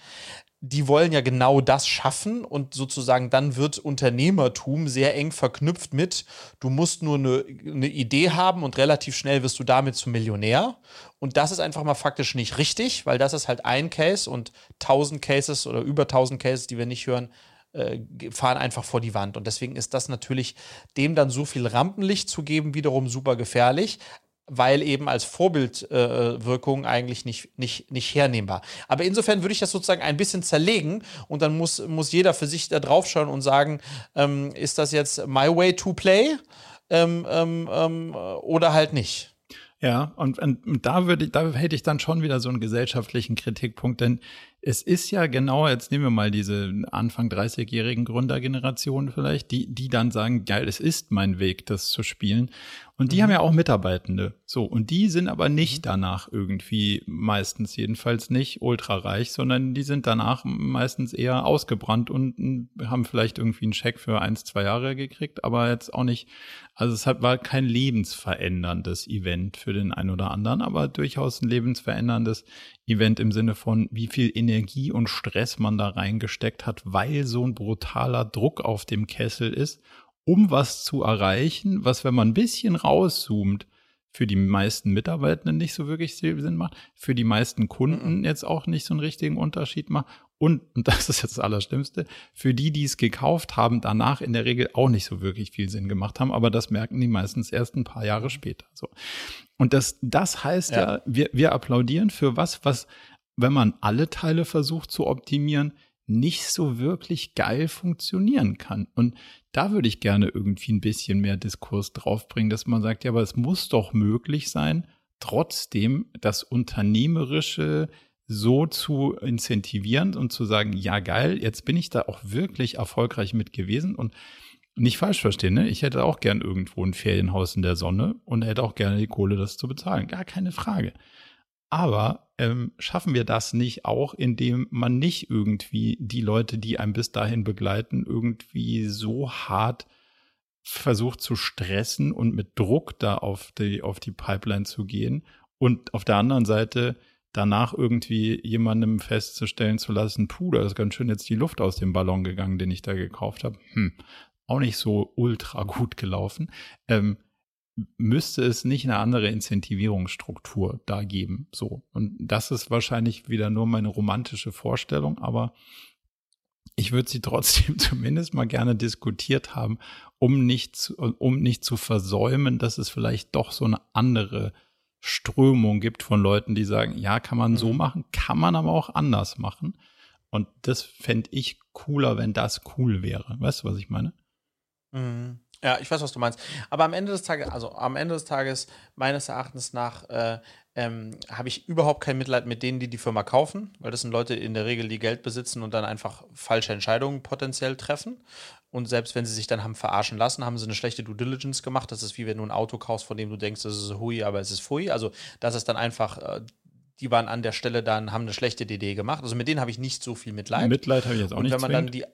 Speaker 2: die wollen ja genau das schaffen und sozusagen dann wird Unternehmertum sehr eng verknüpft mit, du musst nur eine, eine, Idee haben und relativ schnell wirst du damit zum Millionär. Und das ist einfach mal faktisch nicht richtig, weil das ist halt ein Case und tausend Cases oder über tausend Cases, die wir nicht hören, äh, fahren einfach vor die Wand. Und deswegen ist das natürlich, dem dann so viel Rampenlicht zu geben, wiederum super gefährlich weil eben als Vorbildwirkung äh, eigentlich nicht, nicht, nicht hernehmbar. Aber insofern würde ich das sozusagen ein bisschen zerlegen und dann muss, muss jeder für sich da drauf schauen und sagen, ähm, ist das jetzt my way to play ähm, ähm, ähm oder halt nicht.
Speaker 1: Ja, und, und da würde da hätte ich dann schon wieder so einen gesellschaftlichen Kritikpunkt, denn es ist ja genau, jetzt nehmen wir mal diese Anfang 30-jährigen Gründergenerationen vielleicht, die, die dann sagen, geil, es ist mein Weg, das zu spielen. Und die mhm. haben ja auch Mitarbeitende. So. Und die sind aber nicht mhm. danach irgendwie, meistens jedenfalls nicht ultrareich, sondern die sind danach meistens eher ausgebrannt und haben vielleicht irgendwie einen Scheck für eins, zwei Jahre gekriegt, aber jetzt auch nicht, also es hat, war kein lebensveränderndes Event für den einen oder anderen, aber durchaus ein lebensveränderndes Event im Sinne von, wie viel Energie und Stress man da reingesteckt hat, weil so ein brutaler Druck auf dem Kessel ist, um was zu erreichen, was, wenn man ein bisschen rauszoomt, für die meisten Mitarbeitenden nicht so wirklich Sinn macht, für die meisten Kunden mhm. jetzt auch nicht so einen richtigen Unterschied macht und, und das ist jetzt das Allerschlimmste, für die, die es gekauft haben, danach in der Regel auch nicht so wirklich viel Sinn gemacht haben, aber das merken die meistens erst ein paar Jahre später. So. Und das, das heißt ja, ja wir, wir applaudieren für was, was, wenn man alle Teile versucht zu optimieren, nicht so wirklich geil funktionieren kann. Und da würde ich gerne irgendwie ein bisschen mehr Diskurs draufbringen, dass man sagt, ja, aber es muss doch möglich sein, trotzdem das Unternehmerische so zu incentivieren und zu sagen, ja geil, jetzt bin ich da auch wirklich erfolgreich mit gewesen und nicht falsch verstehen, ne? Ich hätte auch gern irgendwo ein Ferienhaus in der Sonne und hätte auch gerne die Kohle, das zu bezahlen. Gar keine Frage. Aber ähm, schaffen wir das nicht auch, indem man nicht irgendwie die Leute, die einem bis dahin begleiten, irgendwie so hart versucht zu stressen und mit Druck da auf die, auf die Pipeline zu gehen und auf der anderen Seite danach irgendwie jemandem festzustellen zu lassen, puh, da ist ganz schön jetzt die Luft aus dem Ballon gegangen, den ich da gekauft habe. Hm, auch nicht so ultra gut gelaufen. Ähm, müsste es nicht eine andere Incentivierungsstruktur da geben. So. Und das ist wahrscheinlich wieder nur meine romantische Vorstellung, aber ich würde sie trotzdem zumindest mal gerne diskutiert haben, um nicht, zu, um nicht zu versäumen, dass es vielleicht doch so eine andere Strömung gibt von Leuten, die sagen, ja, kann man so mhm. machen, kann man aber auch anders machen. Und das fände ich cooler, wenn das cool wäre. Weißt du, was ich meine?
Speaker 2: Mhm. Ja, ich weiß, was du meinst. Aber am Ende des Tages, also am Ende des Tages, meines Erachtens nach, äh, ähm, habe ich überhaupt kein Mitleid mit denen, die die Firma kaufen, weil das sind Leute in der Regel, die Geld besitzen und dann einfach falsche Entscheidungen potenziell treffen. Und selbst wenn sie sich dann haben verarschen lassen, haben sie eine schlechte Due Diligence gemacht. Das ist wie wenn du ein Auto kaufst, von dem du denkst, das ist hui, aber es ist fui. Also das ist dann einfach, äh, die waren an der Stelle dann, haben eine schlechte Idee gemacht. Also mit denen habe ich nicht so viel Mitleid.
Speaker 1: Mitleid habe ich jetzt auch und nicht.
Speaker 2: Wenn man dann die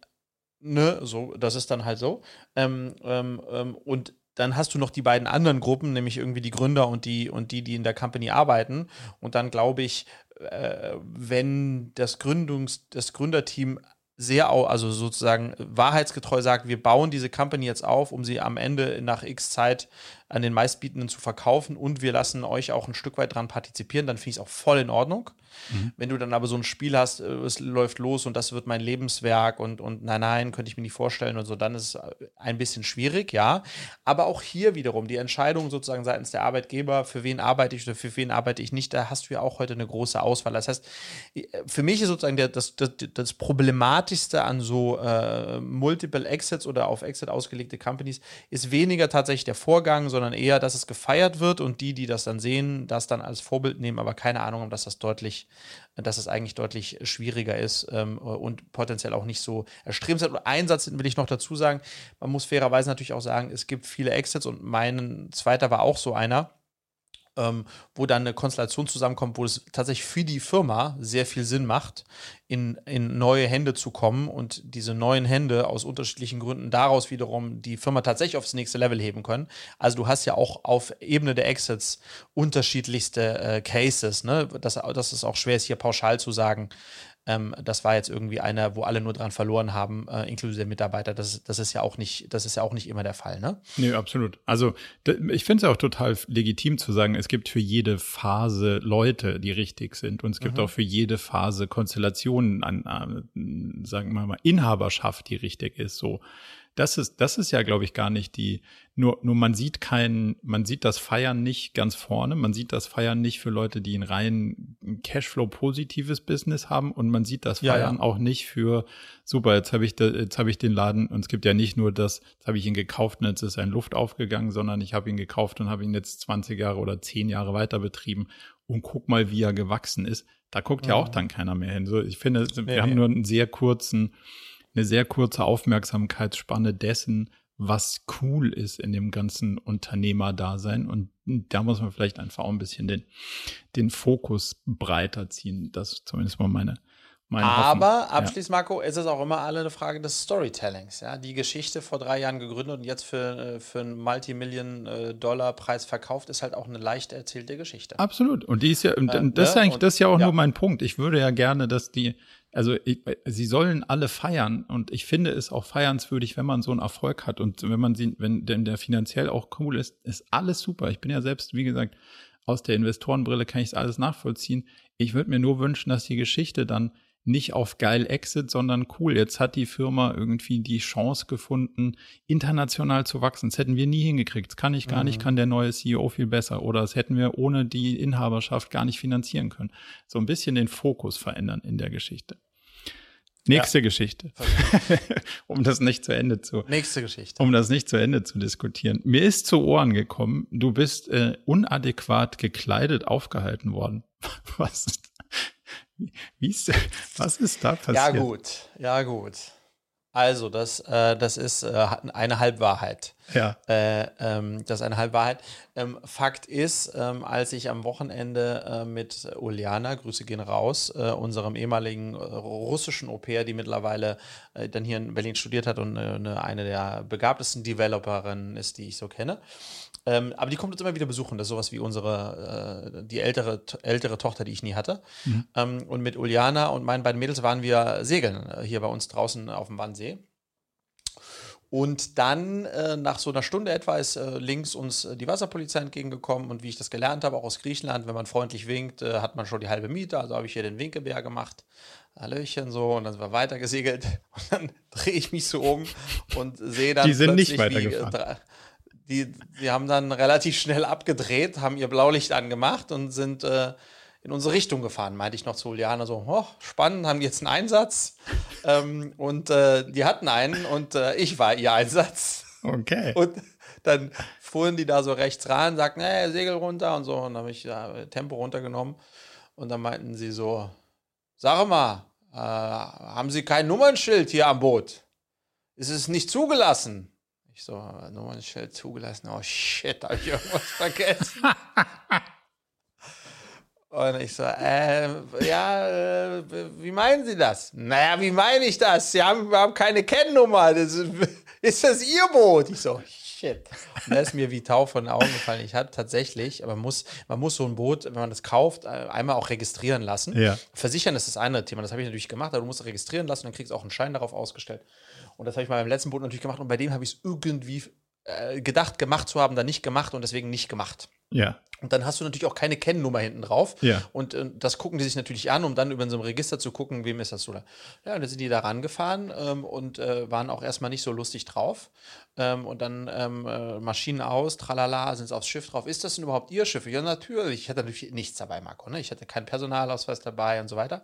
Speaker 2: ne, so, das ist dann halt so. Ähm, ähm, ähm, und dann hast du noch die beiden anderen Gruppen, nämlich irgendwie die Gründer und die und die, die in der Company arbeiten. Und dann glaube ich, äh, wenn das Gründungs, das Gründerteam sehr, also sozusagen wahrheitsgetreu sagt, wir bauen diese Company jetzt auf, um sie am Ende nach X Zeit an den meistbietenden zu verkaufen und wir lassen euch auch ein Stück weit dran partizipieren, dann finde ich es auch voll in Ordnung. Mhm. Wenn du dann aber so ein Spiel hast, äh, es läuft los und das wird mein Lebenswerk und, und nein, nein, könnte ich mir nicht vorstellen und so, dann ist es äh, ein bisschen schwierig, ja. Aber auch hier wiederum die Entscheidung sozusagen seitens der Arbeitgeber, für wen arbeite ich oder für wen arbeite ich nicht, da hast du ja auch heute eine große Auswahl. Das heißt, äh, für mich ist sozusagen der, das, das, das Problematischste an so äh, Multiple Exits oder auf Exit ausgelegte Companies ist weniger tatsächlich der Vorgang, sondern eher, dass es gefeiert wird und die, die das dann sehen, das dann als Vorbild nehmen, aber keine Ahnung haben, dass das deutlich dass es eigentlich deutlich schwieriger ist ähm, und potenziell auch nicht so erstrebenswert. Und einen Satz will ich noch dazu sagen. Man muss fairerweise natürlich auch sagen, es gibt viele Exits und mein zweiter war auch so einer ähm, wo dann eine Konstellation zusammenkommt, wo es tatsächlich für die Firma sehr viel Sinn macht, in, in neue Hände zu kommen und diese neuen Hände aus unterschiedlichen Gründen daraus wiederum die Firma tatsächlich aufs nächste Level heben können. Also du hast ja auch auf Ebene der Exits unterschiedlichste äh, Cases. Ne? Das, das ist auch schwer, es hier pauschal zu sagen, ähm, das war jetzt irgendwie einer, wo alle nur dran verloren haben, äh, inklusive der Mitarbeiter. Das, das ist ja auch nicht, das ist ja auch nicht immer der Fall, ne?
Speaker 1: Nee, absolut. Also ich finde es auch total legitim zu sagen, es gibt für jede Phase Leute, die richtig sind. Und es gibt mhm. auch für jede Phase Konstellationen an, an, sagen wir mal, Inhaberschaft, die richtig ist. So das ist, das ist ja, glaube ich, gar nicht die, nur, nur man sieht kein, man sieht das Feiern nicht ganz vorne, man sieht das Feiern nicht für Leute, die ein rein Cashflow-positives Business haben und man sieht das Feiern ja, ja. auch nicht für, super, jetzt habe ich, jetzt habe ich den Laden und es gibt ja nicht nur das, jetzt habe ich ihn gekauft und jetzt ist ein Luft aufgegangen, sondern ich habe ihn gekauft und habe ihn jetzt 20 Jahre oder 10 Jahre weiter betrieben und guck mal, wie er gewachsen ist. Da guckt ja auch dann keiner mehr hin. So, ich finde, wir nee, haben nee. nur einen sehr kurzen, eine sehr kurze Aufmerksamkeitsspanne dessen, was cool ist in dem ganzen Unternehmerdasein. Und da muss man vielleicht einfach auch ein bisschen den, den Fokus breiter ziehen. Das ist zumindest mal meine, meine
Speaker 2: Aber Hoffnung. abschließend, Marco, ist es auch immer alle eine Frage des Storytellings. Ja? Die Geschichte vor drei Jahren gegründet und jetzt für, äh, für einen Multimillion-Dollar-Preis verkauft, ist halt auch eine leicht erzählte Geschichte.
Speaker 1: Absolut. Und die ist ja, und äh, das ist ne? eigentlich, das ist ja auch ja. nur mein Punkt. Ich würde ja gerne, dass die, also ich, sie sollen alle feiern und ich finde es auch feiernswürdig, wenn man so einen Erfolg hat und wenn man sie, wenn denn der finanziell auch cool ist, ist alles super. Ich bin ja selbst, wie gesagt, aus der Investorenbrille kann ich es alles nachvollziehen. Ich würde mir nur wünschen, dass die Geschichte dann nicht auf geil Exit, sondern cool, jetzt hat die Firma irgendwie die Chance gefunden, international zu wachsen. Das hätten wir nie hingekriegt. Das kann ich gar mhm. nicht, kann der neue CEO viel besser. Oder das hätten wir ohne die Inhaberschaft gar nicht finanzieren können. So ein bisschen den Fokus verändern in der Geschichte. Nächste ja. Geschichte. um das nicht zu Ende zu.
Speaker 2: Nächste Geschichte.
Speaker 1: Um das nicht zu Ende zu diskutieren. Mir ist zu Ohren gekommen, du bist äh, unadäquat gekleidet aufgehalten worden. Was? Wie ist, was ist da passiert?
Speaker 2: Ja, gut, ja, gut. Also, das, äh, das ist äh, eine Halbwahrheit.
Speaker 1: Ja.
Speaker 2: Äh, ähm, das ist eine Halbwahrheit. Ähm, Fakt ist, ähm, als ich am Wochenende äh, mit Uliana, Grüße gehen raus, äh, unserem ehemaligen äh, russischen Au-pair, die mittlerweile dann hier in Berlin studiert hat und eine der begabtesten Developerinnen ist, die ich so kenne, ähm, aber die kommt uns immer wieder besuchen. Das ist sowas wie unsere, äh, die ältere, ältere Tochter, die ich nie hatte. Mhm. Ähm, und mit Uliana und meinen beiden Mädels waren wir segeln äh, hier bei uns draußen auf dem Wannsee. Und dann, äh, nach so einer Stunde etwa, ist äh, links uns äh, die Wasserpolizei entgegengekommen. Und wie ich das gelernt habe, auch aus Griechenland, wenn man freundlich winkt, äh, hat man schon die halbe Miete. Also habe ich hier den Winkebär gemacht. Hallöchen so. Und dann sind wir weiter gesegelt. Und dann drehe ich mich so um und sehe dann.
Speaker 1: Die sind nicht weitergefahren.
Speaker 2: Wie, die, die haben dann relativ schnell abgedreht, haben ihr Blaulicht angemacht und sind äh, in unsere Richtung gefahren, meinte ich noch zu Juliana so, oh, spannend, haben jetzt einen Einsatz? ähm, und äh, die hatten einen und äh, ich war ihr Einsatz.
Speaker 1: Okay.
Speaker 2: Und dann fuhren die da so rechts ran, sagten, hey, Segel runter und so. Und dann habe ich ja, Tempo runtergenommen. Und dann meinten sie so, sag mal, äh, haben Sie kein Nummernschild hier am Boot? Ist es nicht zugelassen? Ich so, Nummernschild zugelassen. Oh shit, habe ich irgendwas vergessen. Und ich so, äh, ja, äh, wie meinen Sie das? Naja, wie meine ich das? Sie haben, haben keine Kennnummer. Das ist, ist das Ihr Boot? Ich so, shit. Und da ist mir wie Tau von den Augen gefallen. Ich hatte tatsächlich, aber man muss, man muss so ein Boot, wenn man das kauft, äh, einmal auch registrieren lassen.
Speaker 1: Ja.
Speaker 2: Versichern ist das eine Thema. Das habe ich natürlich gemacht, aber du musst registrieren lassen, dann kriegst du auch einen Schein darauf ausgestellt. Und das habe ich mal beim letzten Boot natürlich gemacht und bei dem habe ich es irgendwie äh, gedacht, gemacht zu haben, dann nicht gemacht und deswegen nicht gemacht.
Speaker 1: Ja.
Speaker 2: Und dann hast du natürlich auch keine Kennnummer hinten drauf.
Speaker 1: Ja.
Speaker 2: Und äh, das gucken die sich natürlich an, um dann über so ein Register zu gucken, wem ist das so. Ja, und dann sind die da rangefahren ähm, und äh, waren auch erstmal nicht so lustig drauf. Ähm, und dann ähm, äh, Maschinen aus, tralala, sind sie aufs Schiff drauf. Ist das denn überhaupt ihr Schiff? Ja, natürlich. Ich hatte natürlich nichts dabei, Marco. Ne? Ich hatte keinen Personalausweis dabei und so weiter.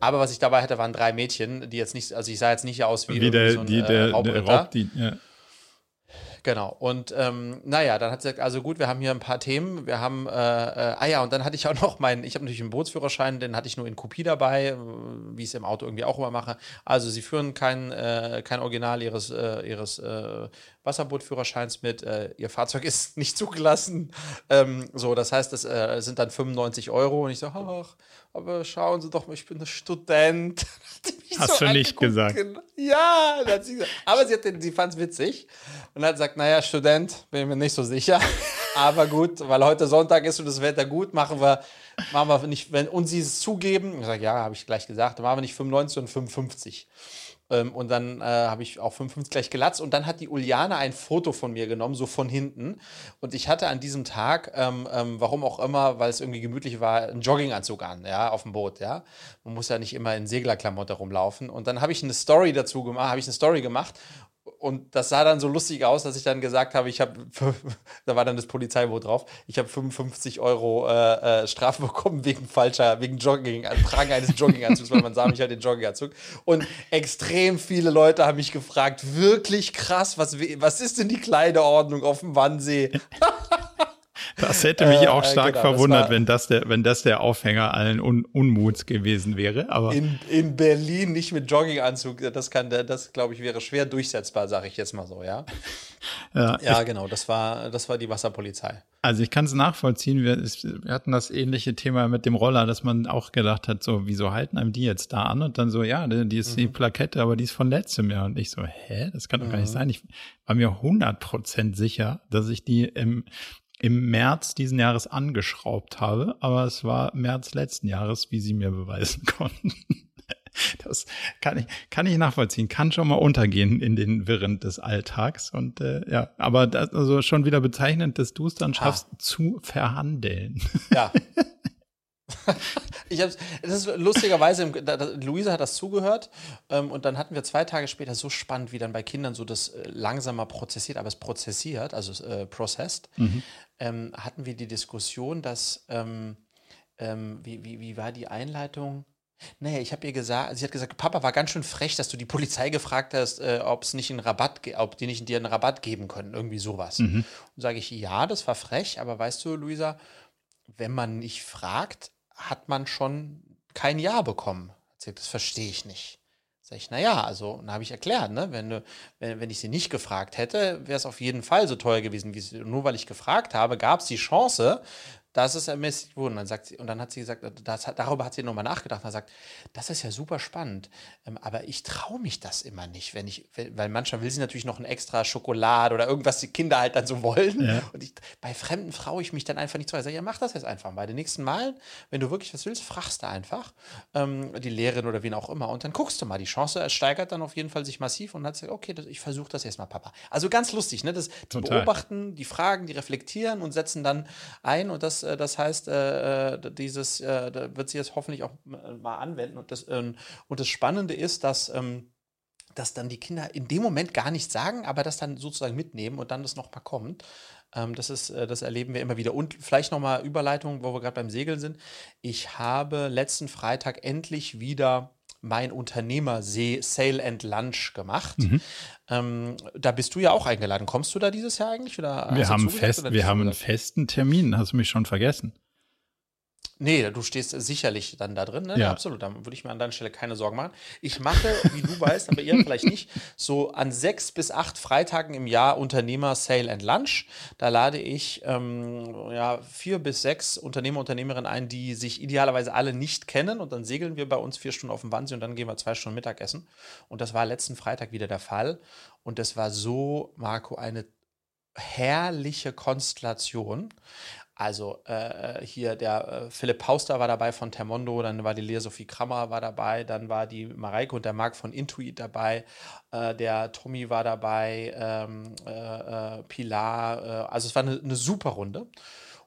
Speaker 2: Aber was ich dabei hatte, waren drei Mädchen, die jetzt nicht, also ich sah jetzt nicht aus wie,
Speaker 1: wie der, so ein die, der, äh, der Raubdienst. Ja.
Speaker 2: Genau. Und ähm, naja, dann hat sie gesagt, also gut, wir haben hier ein paar Themen. Wir haben, äh, äh, ah ja, und dann hatte ich auch noch meinen, ich habe natürlich einen Bootsführerschein, den hatte ich nur in Kopie dabei, äh, wie ich es im Auto irgendwie auch immer mache. Also sie führen kein, äh, kein Original ihres, äh, ihres äh, Wasserbootführerscheins mit. Äh, ihr Fahrzeug ist nicht zugelassen. Ähm, so, das heißt, das äh, sind dann 95 Euro. Und ich so, ach, aber schauen Sie doch mal, ich bin ein Student.
Speaker 1: Hast so du nicht gesagt.
Speaker 2: Ja, sie gesagt. aber sie, sie fand es witzig und hat gesagt, naja, Student, bin mir nicht so sicher. aber gut, weil heute Sonntag ist und das Wetter gut, machen wir, machen wir nicht, wenn und sie es zugeben, ich sage, ja, habe ich gleich gesagt, dann machen wir nicht 95 und 55. Ähm, und dann äh, habe ich auch 55 gleich gelatzt. Und dann hat die Uliane ein Foto von mir genommen, so von hinten. Und ich hatte an diesem Tag, ähm, ähm, warum auch immer, weil es irgendwie gemütlich war, einen Jogginganzug an, ja, auf dem Boot, ja. Man muss ja nicht immer in Seglerklamotte rumlaufen. Und dann habe ich eine Story dazu gemacht, habe ich eine Story gemacht und das sah dann so lustig aus, dass ich dann gesagt habe, ich habe, da war dann das Polizeiboot drauf, ich habe 55 Euro äh, äh, Strafe bekommen wegen falscher, wegen Jogging, äh, Tragen eines Jogginganzugs, weil man sah mich halt den Jogginganzug. Und extrem viele Leute haben mich gefragt, wirklich krass, was, was ist denn die Kleiderordnung auf dem Wannsee?
Speaker 1: Das hätte mich auch stark äh, genau, verwundert, wenn das der, wenn das der Aufhänger allen Un Unmuts gewesen wäre. Aber
Speaker 2: in, in Berlin nicht mit Jogginganzug, das kann, das glaube ich wäre schwer durchsetzbar, sage ich jetzt mal so, ja. Ja, ja genau, das war, das war die Wasserpolizei.
Speaker 1: Also ich kann es nachvollziehen. Wir, wir, hatten das ähnliche Thema mit dem Roller, dass man auch gedacht hat, so, wieso halten einem die jetzt da an? Und dann so, ja, die ist mhm. die Plakette, aber die ist von letztem Jahr. Und ich so, hä, das kann doch mhm. gar nicht mhm. sein. Ich war mir 100% sicher, dass ich die im, im März diesen Jahres angeschraubt habe, aber es war März letzten Jahres, wie sie mir beweisen konnten. Das kann ich, kann ich nachvollziehen, kann schon mal untergehen in den Wirren des Alltags. Und äh, ja, aber das, also schon wieder bezeichnend, dass du es dann schaffst ah. zu verhandeln.
Speaker 2: Ja. ich hab's, das ist lustigerweise, Luisa hat das zugehört ähm, und dann hatten wir zwei Tage später so spannend, wie dann bei Kindern so das äh, langsamer prozessiert, aber es prozessiert, also äh, processed, mhm. ähm, hatten wir die Diskussion, dass, ähm, ähm wie, wie, wie war die Einleitung? Naja, ich habe ihr gesagt, sie hat gesagt, Papa war ganz schön frech, dass du die Polizei gefragt hast, äh, ob es nicht einen Rabatt, ob die nicht dir einen Rabatt geben können, irgendwie sowas. Mhm. Und sage ich, ja, das war frech, aber weißt du, Luisa, wenn man nicht fragt, hat man schon kein Ja bekommen. Das verstehe ich nicht. Sag ich, naja, also, dann habe ich erklärt, ne, wenn, du, wenn, wenn ich sie nicht gefragt hätte, wäre es auf jeden Fall so teuer gewesen, wie sie. Nur weil ich gefragt habe, gab es die Chance, das ist ermäßigt worden. Dann sagt sie, und dann hat sie gesagt, das, darüber hat sie nochmal nachgedacht. Und sagt, das ist ja super spannend, ähm, aber ich traue mich das immer nicht, wenn ich, weil manchmal will sie natürlich noch ein extra Schokolade oder irgendwas die Kinder halt dann so wollen. Ja. Und ich, bei Fremden traue ich mich dann einfach nicht zu. Ich sage, ja, mach das jetzt einfach. Bei den nächsten Malen, wenn du wirklich was willst, fragst du einfach ähm, die Lehrerin oder wen auch immer. Und dann guckst du mal. Die Chance steigert dann auf jeden Fall sich massiv und hat gesagt, okay, das, ich versuche das erstmal, Papa. Also ganz lustig, ne? Das, die beobachten, die fragen, die reflektieren und setzen dann ein und das, äh, das heißt, äh, äh, dieses wird sie jetzt hoffentlich auch mal anwenden. Und das, ähm, und das Spannende ist, dass, ähm, dass dann die Kinder in dem Moment gar nichts sagen, aber das dann sozusagen mitnehmen und dann das nochmal kommt. Ähm, das, ist, das erleben wir immer wieder. Und vielleicht nochmal Überleitung, wo wir gerade beim Segeln sind. Ich habe letzten Freitag endlich wieder mein Unternehmersee Sale and Lunch gemacht. Mhm. Ähm, da bist du ja auch eingeladen. Kommst du da dieses Jahr eigentlich?
Speaker 1: Oder wir haben, fest, wir haben einen festen Termin. Hast du mich schon vergessen?
Speaker 2: Nee, du stehst sicherlich dann da drin, ne? Ja. Absolut. Da würde ich mir an deiner Stelle keine Sorgen machen. Ich mache, wie du weißt, aber ihr vielleicht nicht, so an sechs bis acht Freitagen im Jahr Unternehmer Sale and Lunch. Da lade ich ähm, ja, vier bis sechs Unternehmer, Unternehmerinnen ein, die sich idealerweise alle nicht kennen. Und dann segeln wir bei uns vier Stunden auf dem Wannsee und dann gehen wir zwei Stunden Mittagessen. Und das war letzten Freitag wieder der Fall. Und das war so, Marco, eine herrliche Konstellation. Also äh, hier der äh, Philipp Pauster war dabei von Termondo, dann war die Lea Sophie Krammer war dabei, dann war die Mareike und der Marc von Intuit dabei, äh, der Tommy war dabei, ähm, äh, äh, Pilar, äh, also es war eine, eine super Runde.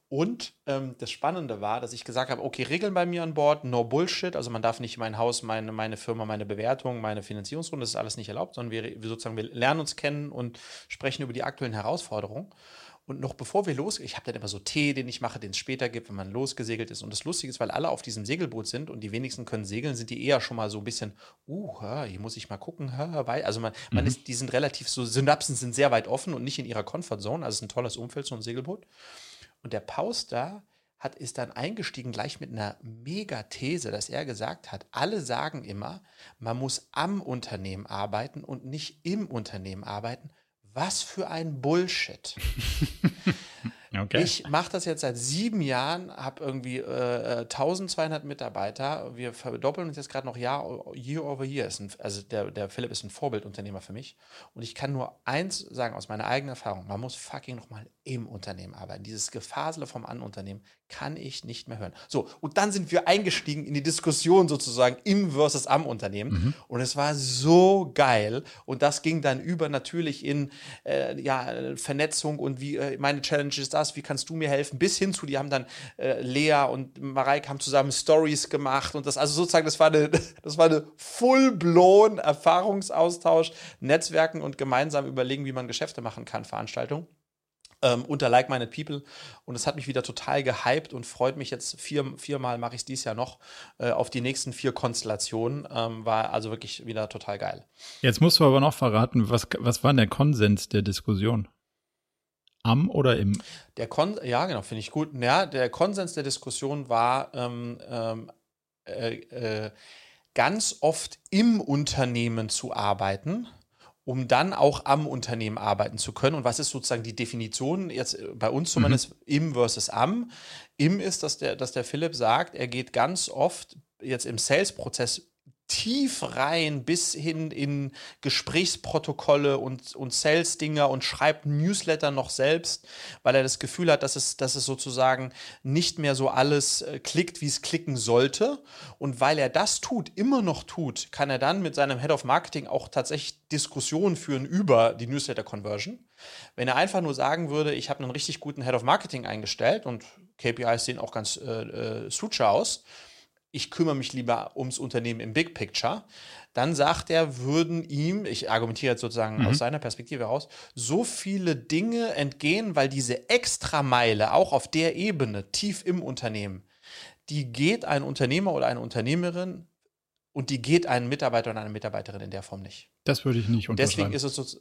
Speaker 2: Und ähm, das Spannende war, dass ich gesagt habe, okay, Regeln bei mir an Bord, no Bullshit, also man darf nicht mein Haus, meine, meine Firma, meine Bewertung, meine Finanzierungsrunde, das ist alles nicht erlaubt, sondern wir, wir sozusagen, wir lernen uns kennen und sprechen über die aktuellen Herausforderungen. Und noch bevor wir los, ich habe dann immer so Tee, den ich mache, den es später gibt, wenn man losgesegelt ist. Und das Lustige ist, weil alle auf diesem Segelboot sind und die wenigsten können segeln, sind die eher schon mal so ein bisschen, uh, hier muss ich mal gucken, also man, mhm. man ist, die sind relativ so, Synapsen sind sehr weit offen und nicht in ihrer Comfortzone. Also es ist ein tolles Umfeld, so ein Segelboot. Und der Paus da hat, ist dann eingestiegen gleich mit einer Mega-These, dass er gesagt hat, alle sagen immer, man muss am Unternehmen arbeiten und nicht im Unternehmen arbeiten. Was für ein Bullshit. Okay. Ich mache das jetzt seit sieben Jahren, habe irgendwie äh, 1200 äh, Mitarbeiter. Wir verdoppeln uns jetzt gerade noch Jahr, Year over Year. Ein, also der, der Philipp ist ein Vorbildunternehmer für mich. Und ich kann nur eins sagen aus meiner eigenen Erfahrung: Man muss fucking nochmal im Unternehmen arbeiten. Dieses Gefasele vom Anunternehmen kann ich nicht mehr hören. So, und dann sind wir eingestiegen in die Diskussion sozusagen im versus am Unternehmen. Mhm. Und es war so geil. Und das ging dann über natürlich in äh, ja, Vernetzung und wie äh, meine Challenge ist das, wie kannst du mir helfen, bis hin zu, die haben dann äh, Lea und Mareike haben zusammen Stories gemacht und das, also sozusagen, das war eine, das war eine full-blown Erfahrungsaustausch, Netzwerken und gemeinsam überlegen, wie man Geschäfte machen kann, Veranstaltung ähm, unter Like Minded People. Und es hat mich wieder total gehypt und freut mich jetzt vier, viermal mache ich es dieses Jahr noch äh, auf die nächsten vier Konstellationen. Ähm, war also wirklich wieder total geil.
Speaker 1: Jetzt musst du aber noch verraten, was, was war der Konsens der Diskussion? am oder im?
Speaker 2: Der Kon ja, genau, finde ich gut. Ja, der Konsens der Diskussion war ähm, ähm, äh, äh, ganz oft im Unternehmen zu arbeiten um dann auch am Unternehmen arbeiten zu können. Und was ist sozusagen die Definition jetzt äh, bei uns zumindest mhm. im versus am? Im ist, dass der, dass der Philipp sagt, er geht ganz oft jetzt im Sales-Prozess tief rein bis hin in Gesprächsprotokolle und, und Sales-Dinger und schreibt Newsletter noch selbst, weil er das Gefühl hat, dass es, dass es sozusagen nicht mehr so alles äh, klickt, wie es klicken sollte. Und weil er das tut, immer noch tut, kann er dann mit seinem Head of Marketing auch tatsächlich Diskussionen führen über die Newsletter-Conversion. Wenn er einfach nur sagen würde, ich habe einen richtig guten Head of Marketing eingestellt und KPIs sehen auch ganz äh, äh, aus, ich kümmere mich lieber ums Unternehmen im Big Picture, dann sagt er, würden ihm, ich argumentiere jetzt sozusagen mhm. aus seiner Perspektive heraus, so viele Dinge entgehen, weil diese Extrameile auch auf der Ebene, tief im Unternehmen, die geht ein Unternehmer oder eine Unternehmerin und die geht ein Mitarbeiter oder eine Mitarbeiterin in der Form nicht.
Speaker 1: Das würde ich nicht
Speaker 2: unterschreiben. Deswegen ist es so,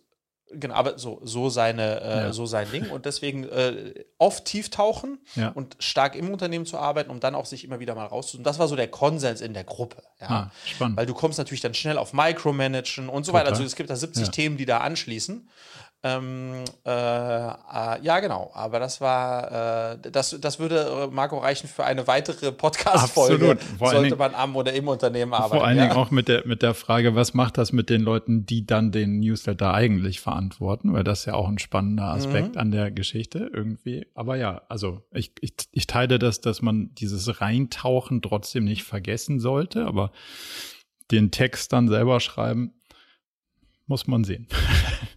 Speaker 2: Genau, aber so, so, seine, äh, ja. so sein Ding. Und deswegen äh, oft tief tauchen ja. und stark im Unternehmen zu arbeiten, um dann auch sich immer wieder mal rauszusuchen. Das war so der Konsens in der Gruppe. Ja. Ah, spannend. Weil du kommst natürlich dann schnell auf Micromanagen und so Total. weiter. Also es gibt da 70 Themen, die da anschließen. Ähm, äh, äh, ja, genau. Aber das war, äh, das, das würde äh, Marco reichen für eine weitere Podcast-Folge. Sollte Dingen, man am oder im Unternehmen arbeiten.
Speaker 1: Vor allen ja. Dingen auch mit der, mit der Frage, was macht das mit den Leuten, die dann den Newsletter eigentlich verantworten? Weil das ist ja auch ein spannender Aspekt mhm. an der Geschichte irgendwie. Aber ja, also ich, ich, ich teile das, dass man dieses Reintauchen trotzdem nicht vergessen sollte, aber den Text dann selber schreiben, muss man sehen.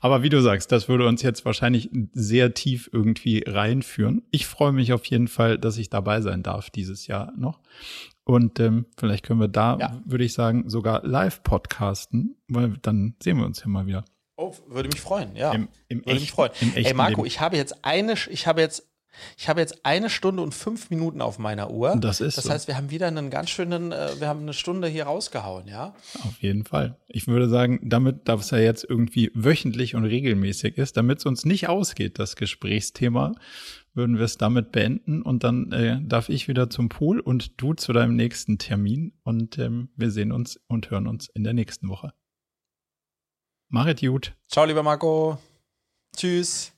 Speaker 1: Aber wie du sagst, das würde uns jetzt wahrscheinlich sehr tief irgendwie reinführen. Ich freue mich auf jeden Fall, dass ich dabei sein darf dieses Jahr noch. Und ähm, vielleicht können wir da, ja. würde ich sagen, sogar live podcasten, weil dann sehen wir uns ja mal wieder.
Speaker 2: Oh, würde mich freuen, ja. Im, im würde echten, mich freuen. Ey, Marco, Leben. ich habe jetzt eine, ich habe jetzt ich habe jetzt eine Stunde und fünf Minuten auf meiner Uhr.
Speaker 1: Das ist
Speaker 2: Das
Speaker 1: so.
Speaker 2: heißt, wir haben wieder einen ganz schönen, äh, wir haben eine Stunde hier rausgehauen, ja?
Speaker 1: Auf jeden Fall. Ich würde sagen, damit, da es ja jetzt irgendwie wöchentlich und regelmäßig ist, damit es uns nicht ausgeht, das Gesprächsthema, würden wir es damit beenden und dann äh, darf ich wieder zum Pool und du zu deinem nächsten Termin und ähm, wir sehen uns und hören uns in der nächsten Woche. Machet gut.
Speaker 2: Ciao, lieber Marco. Tschüss.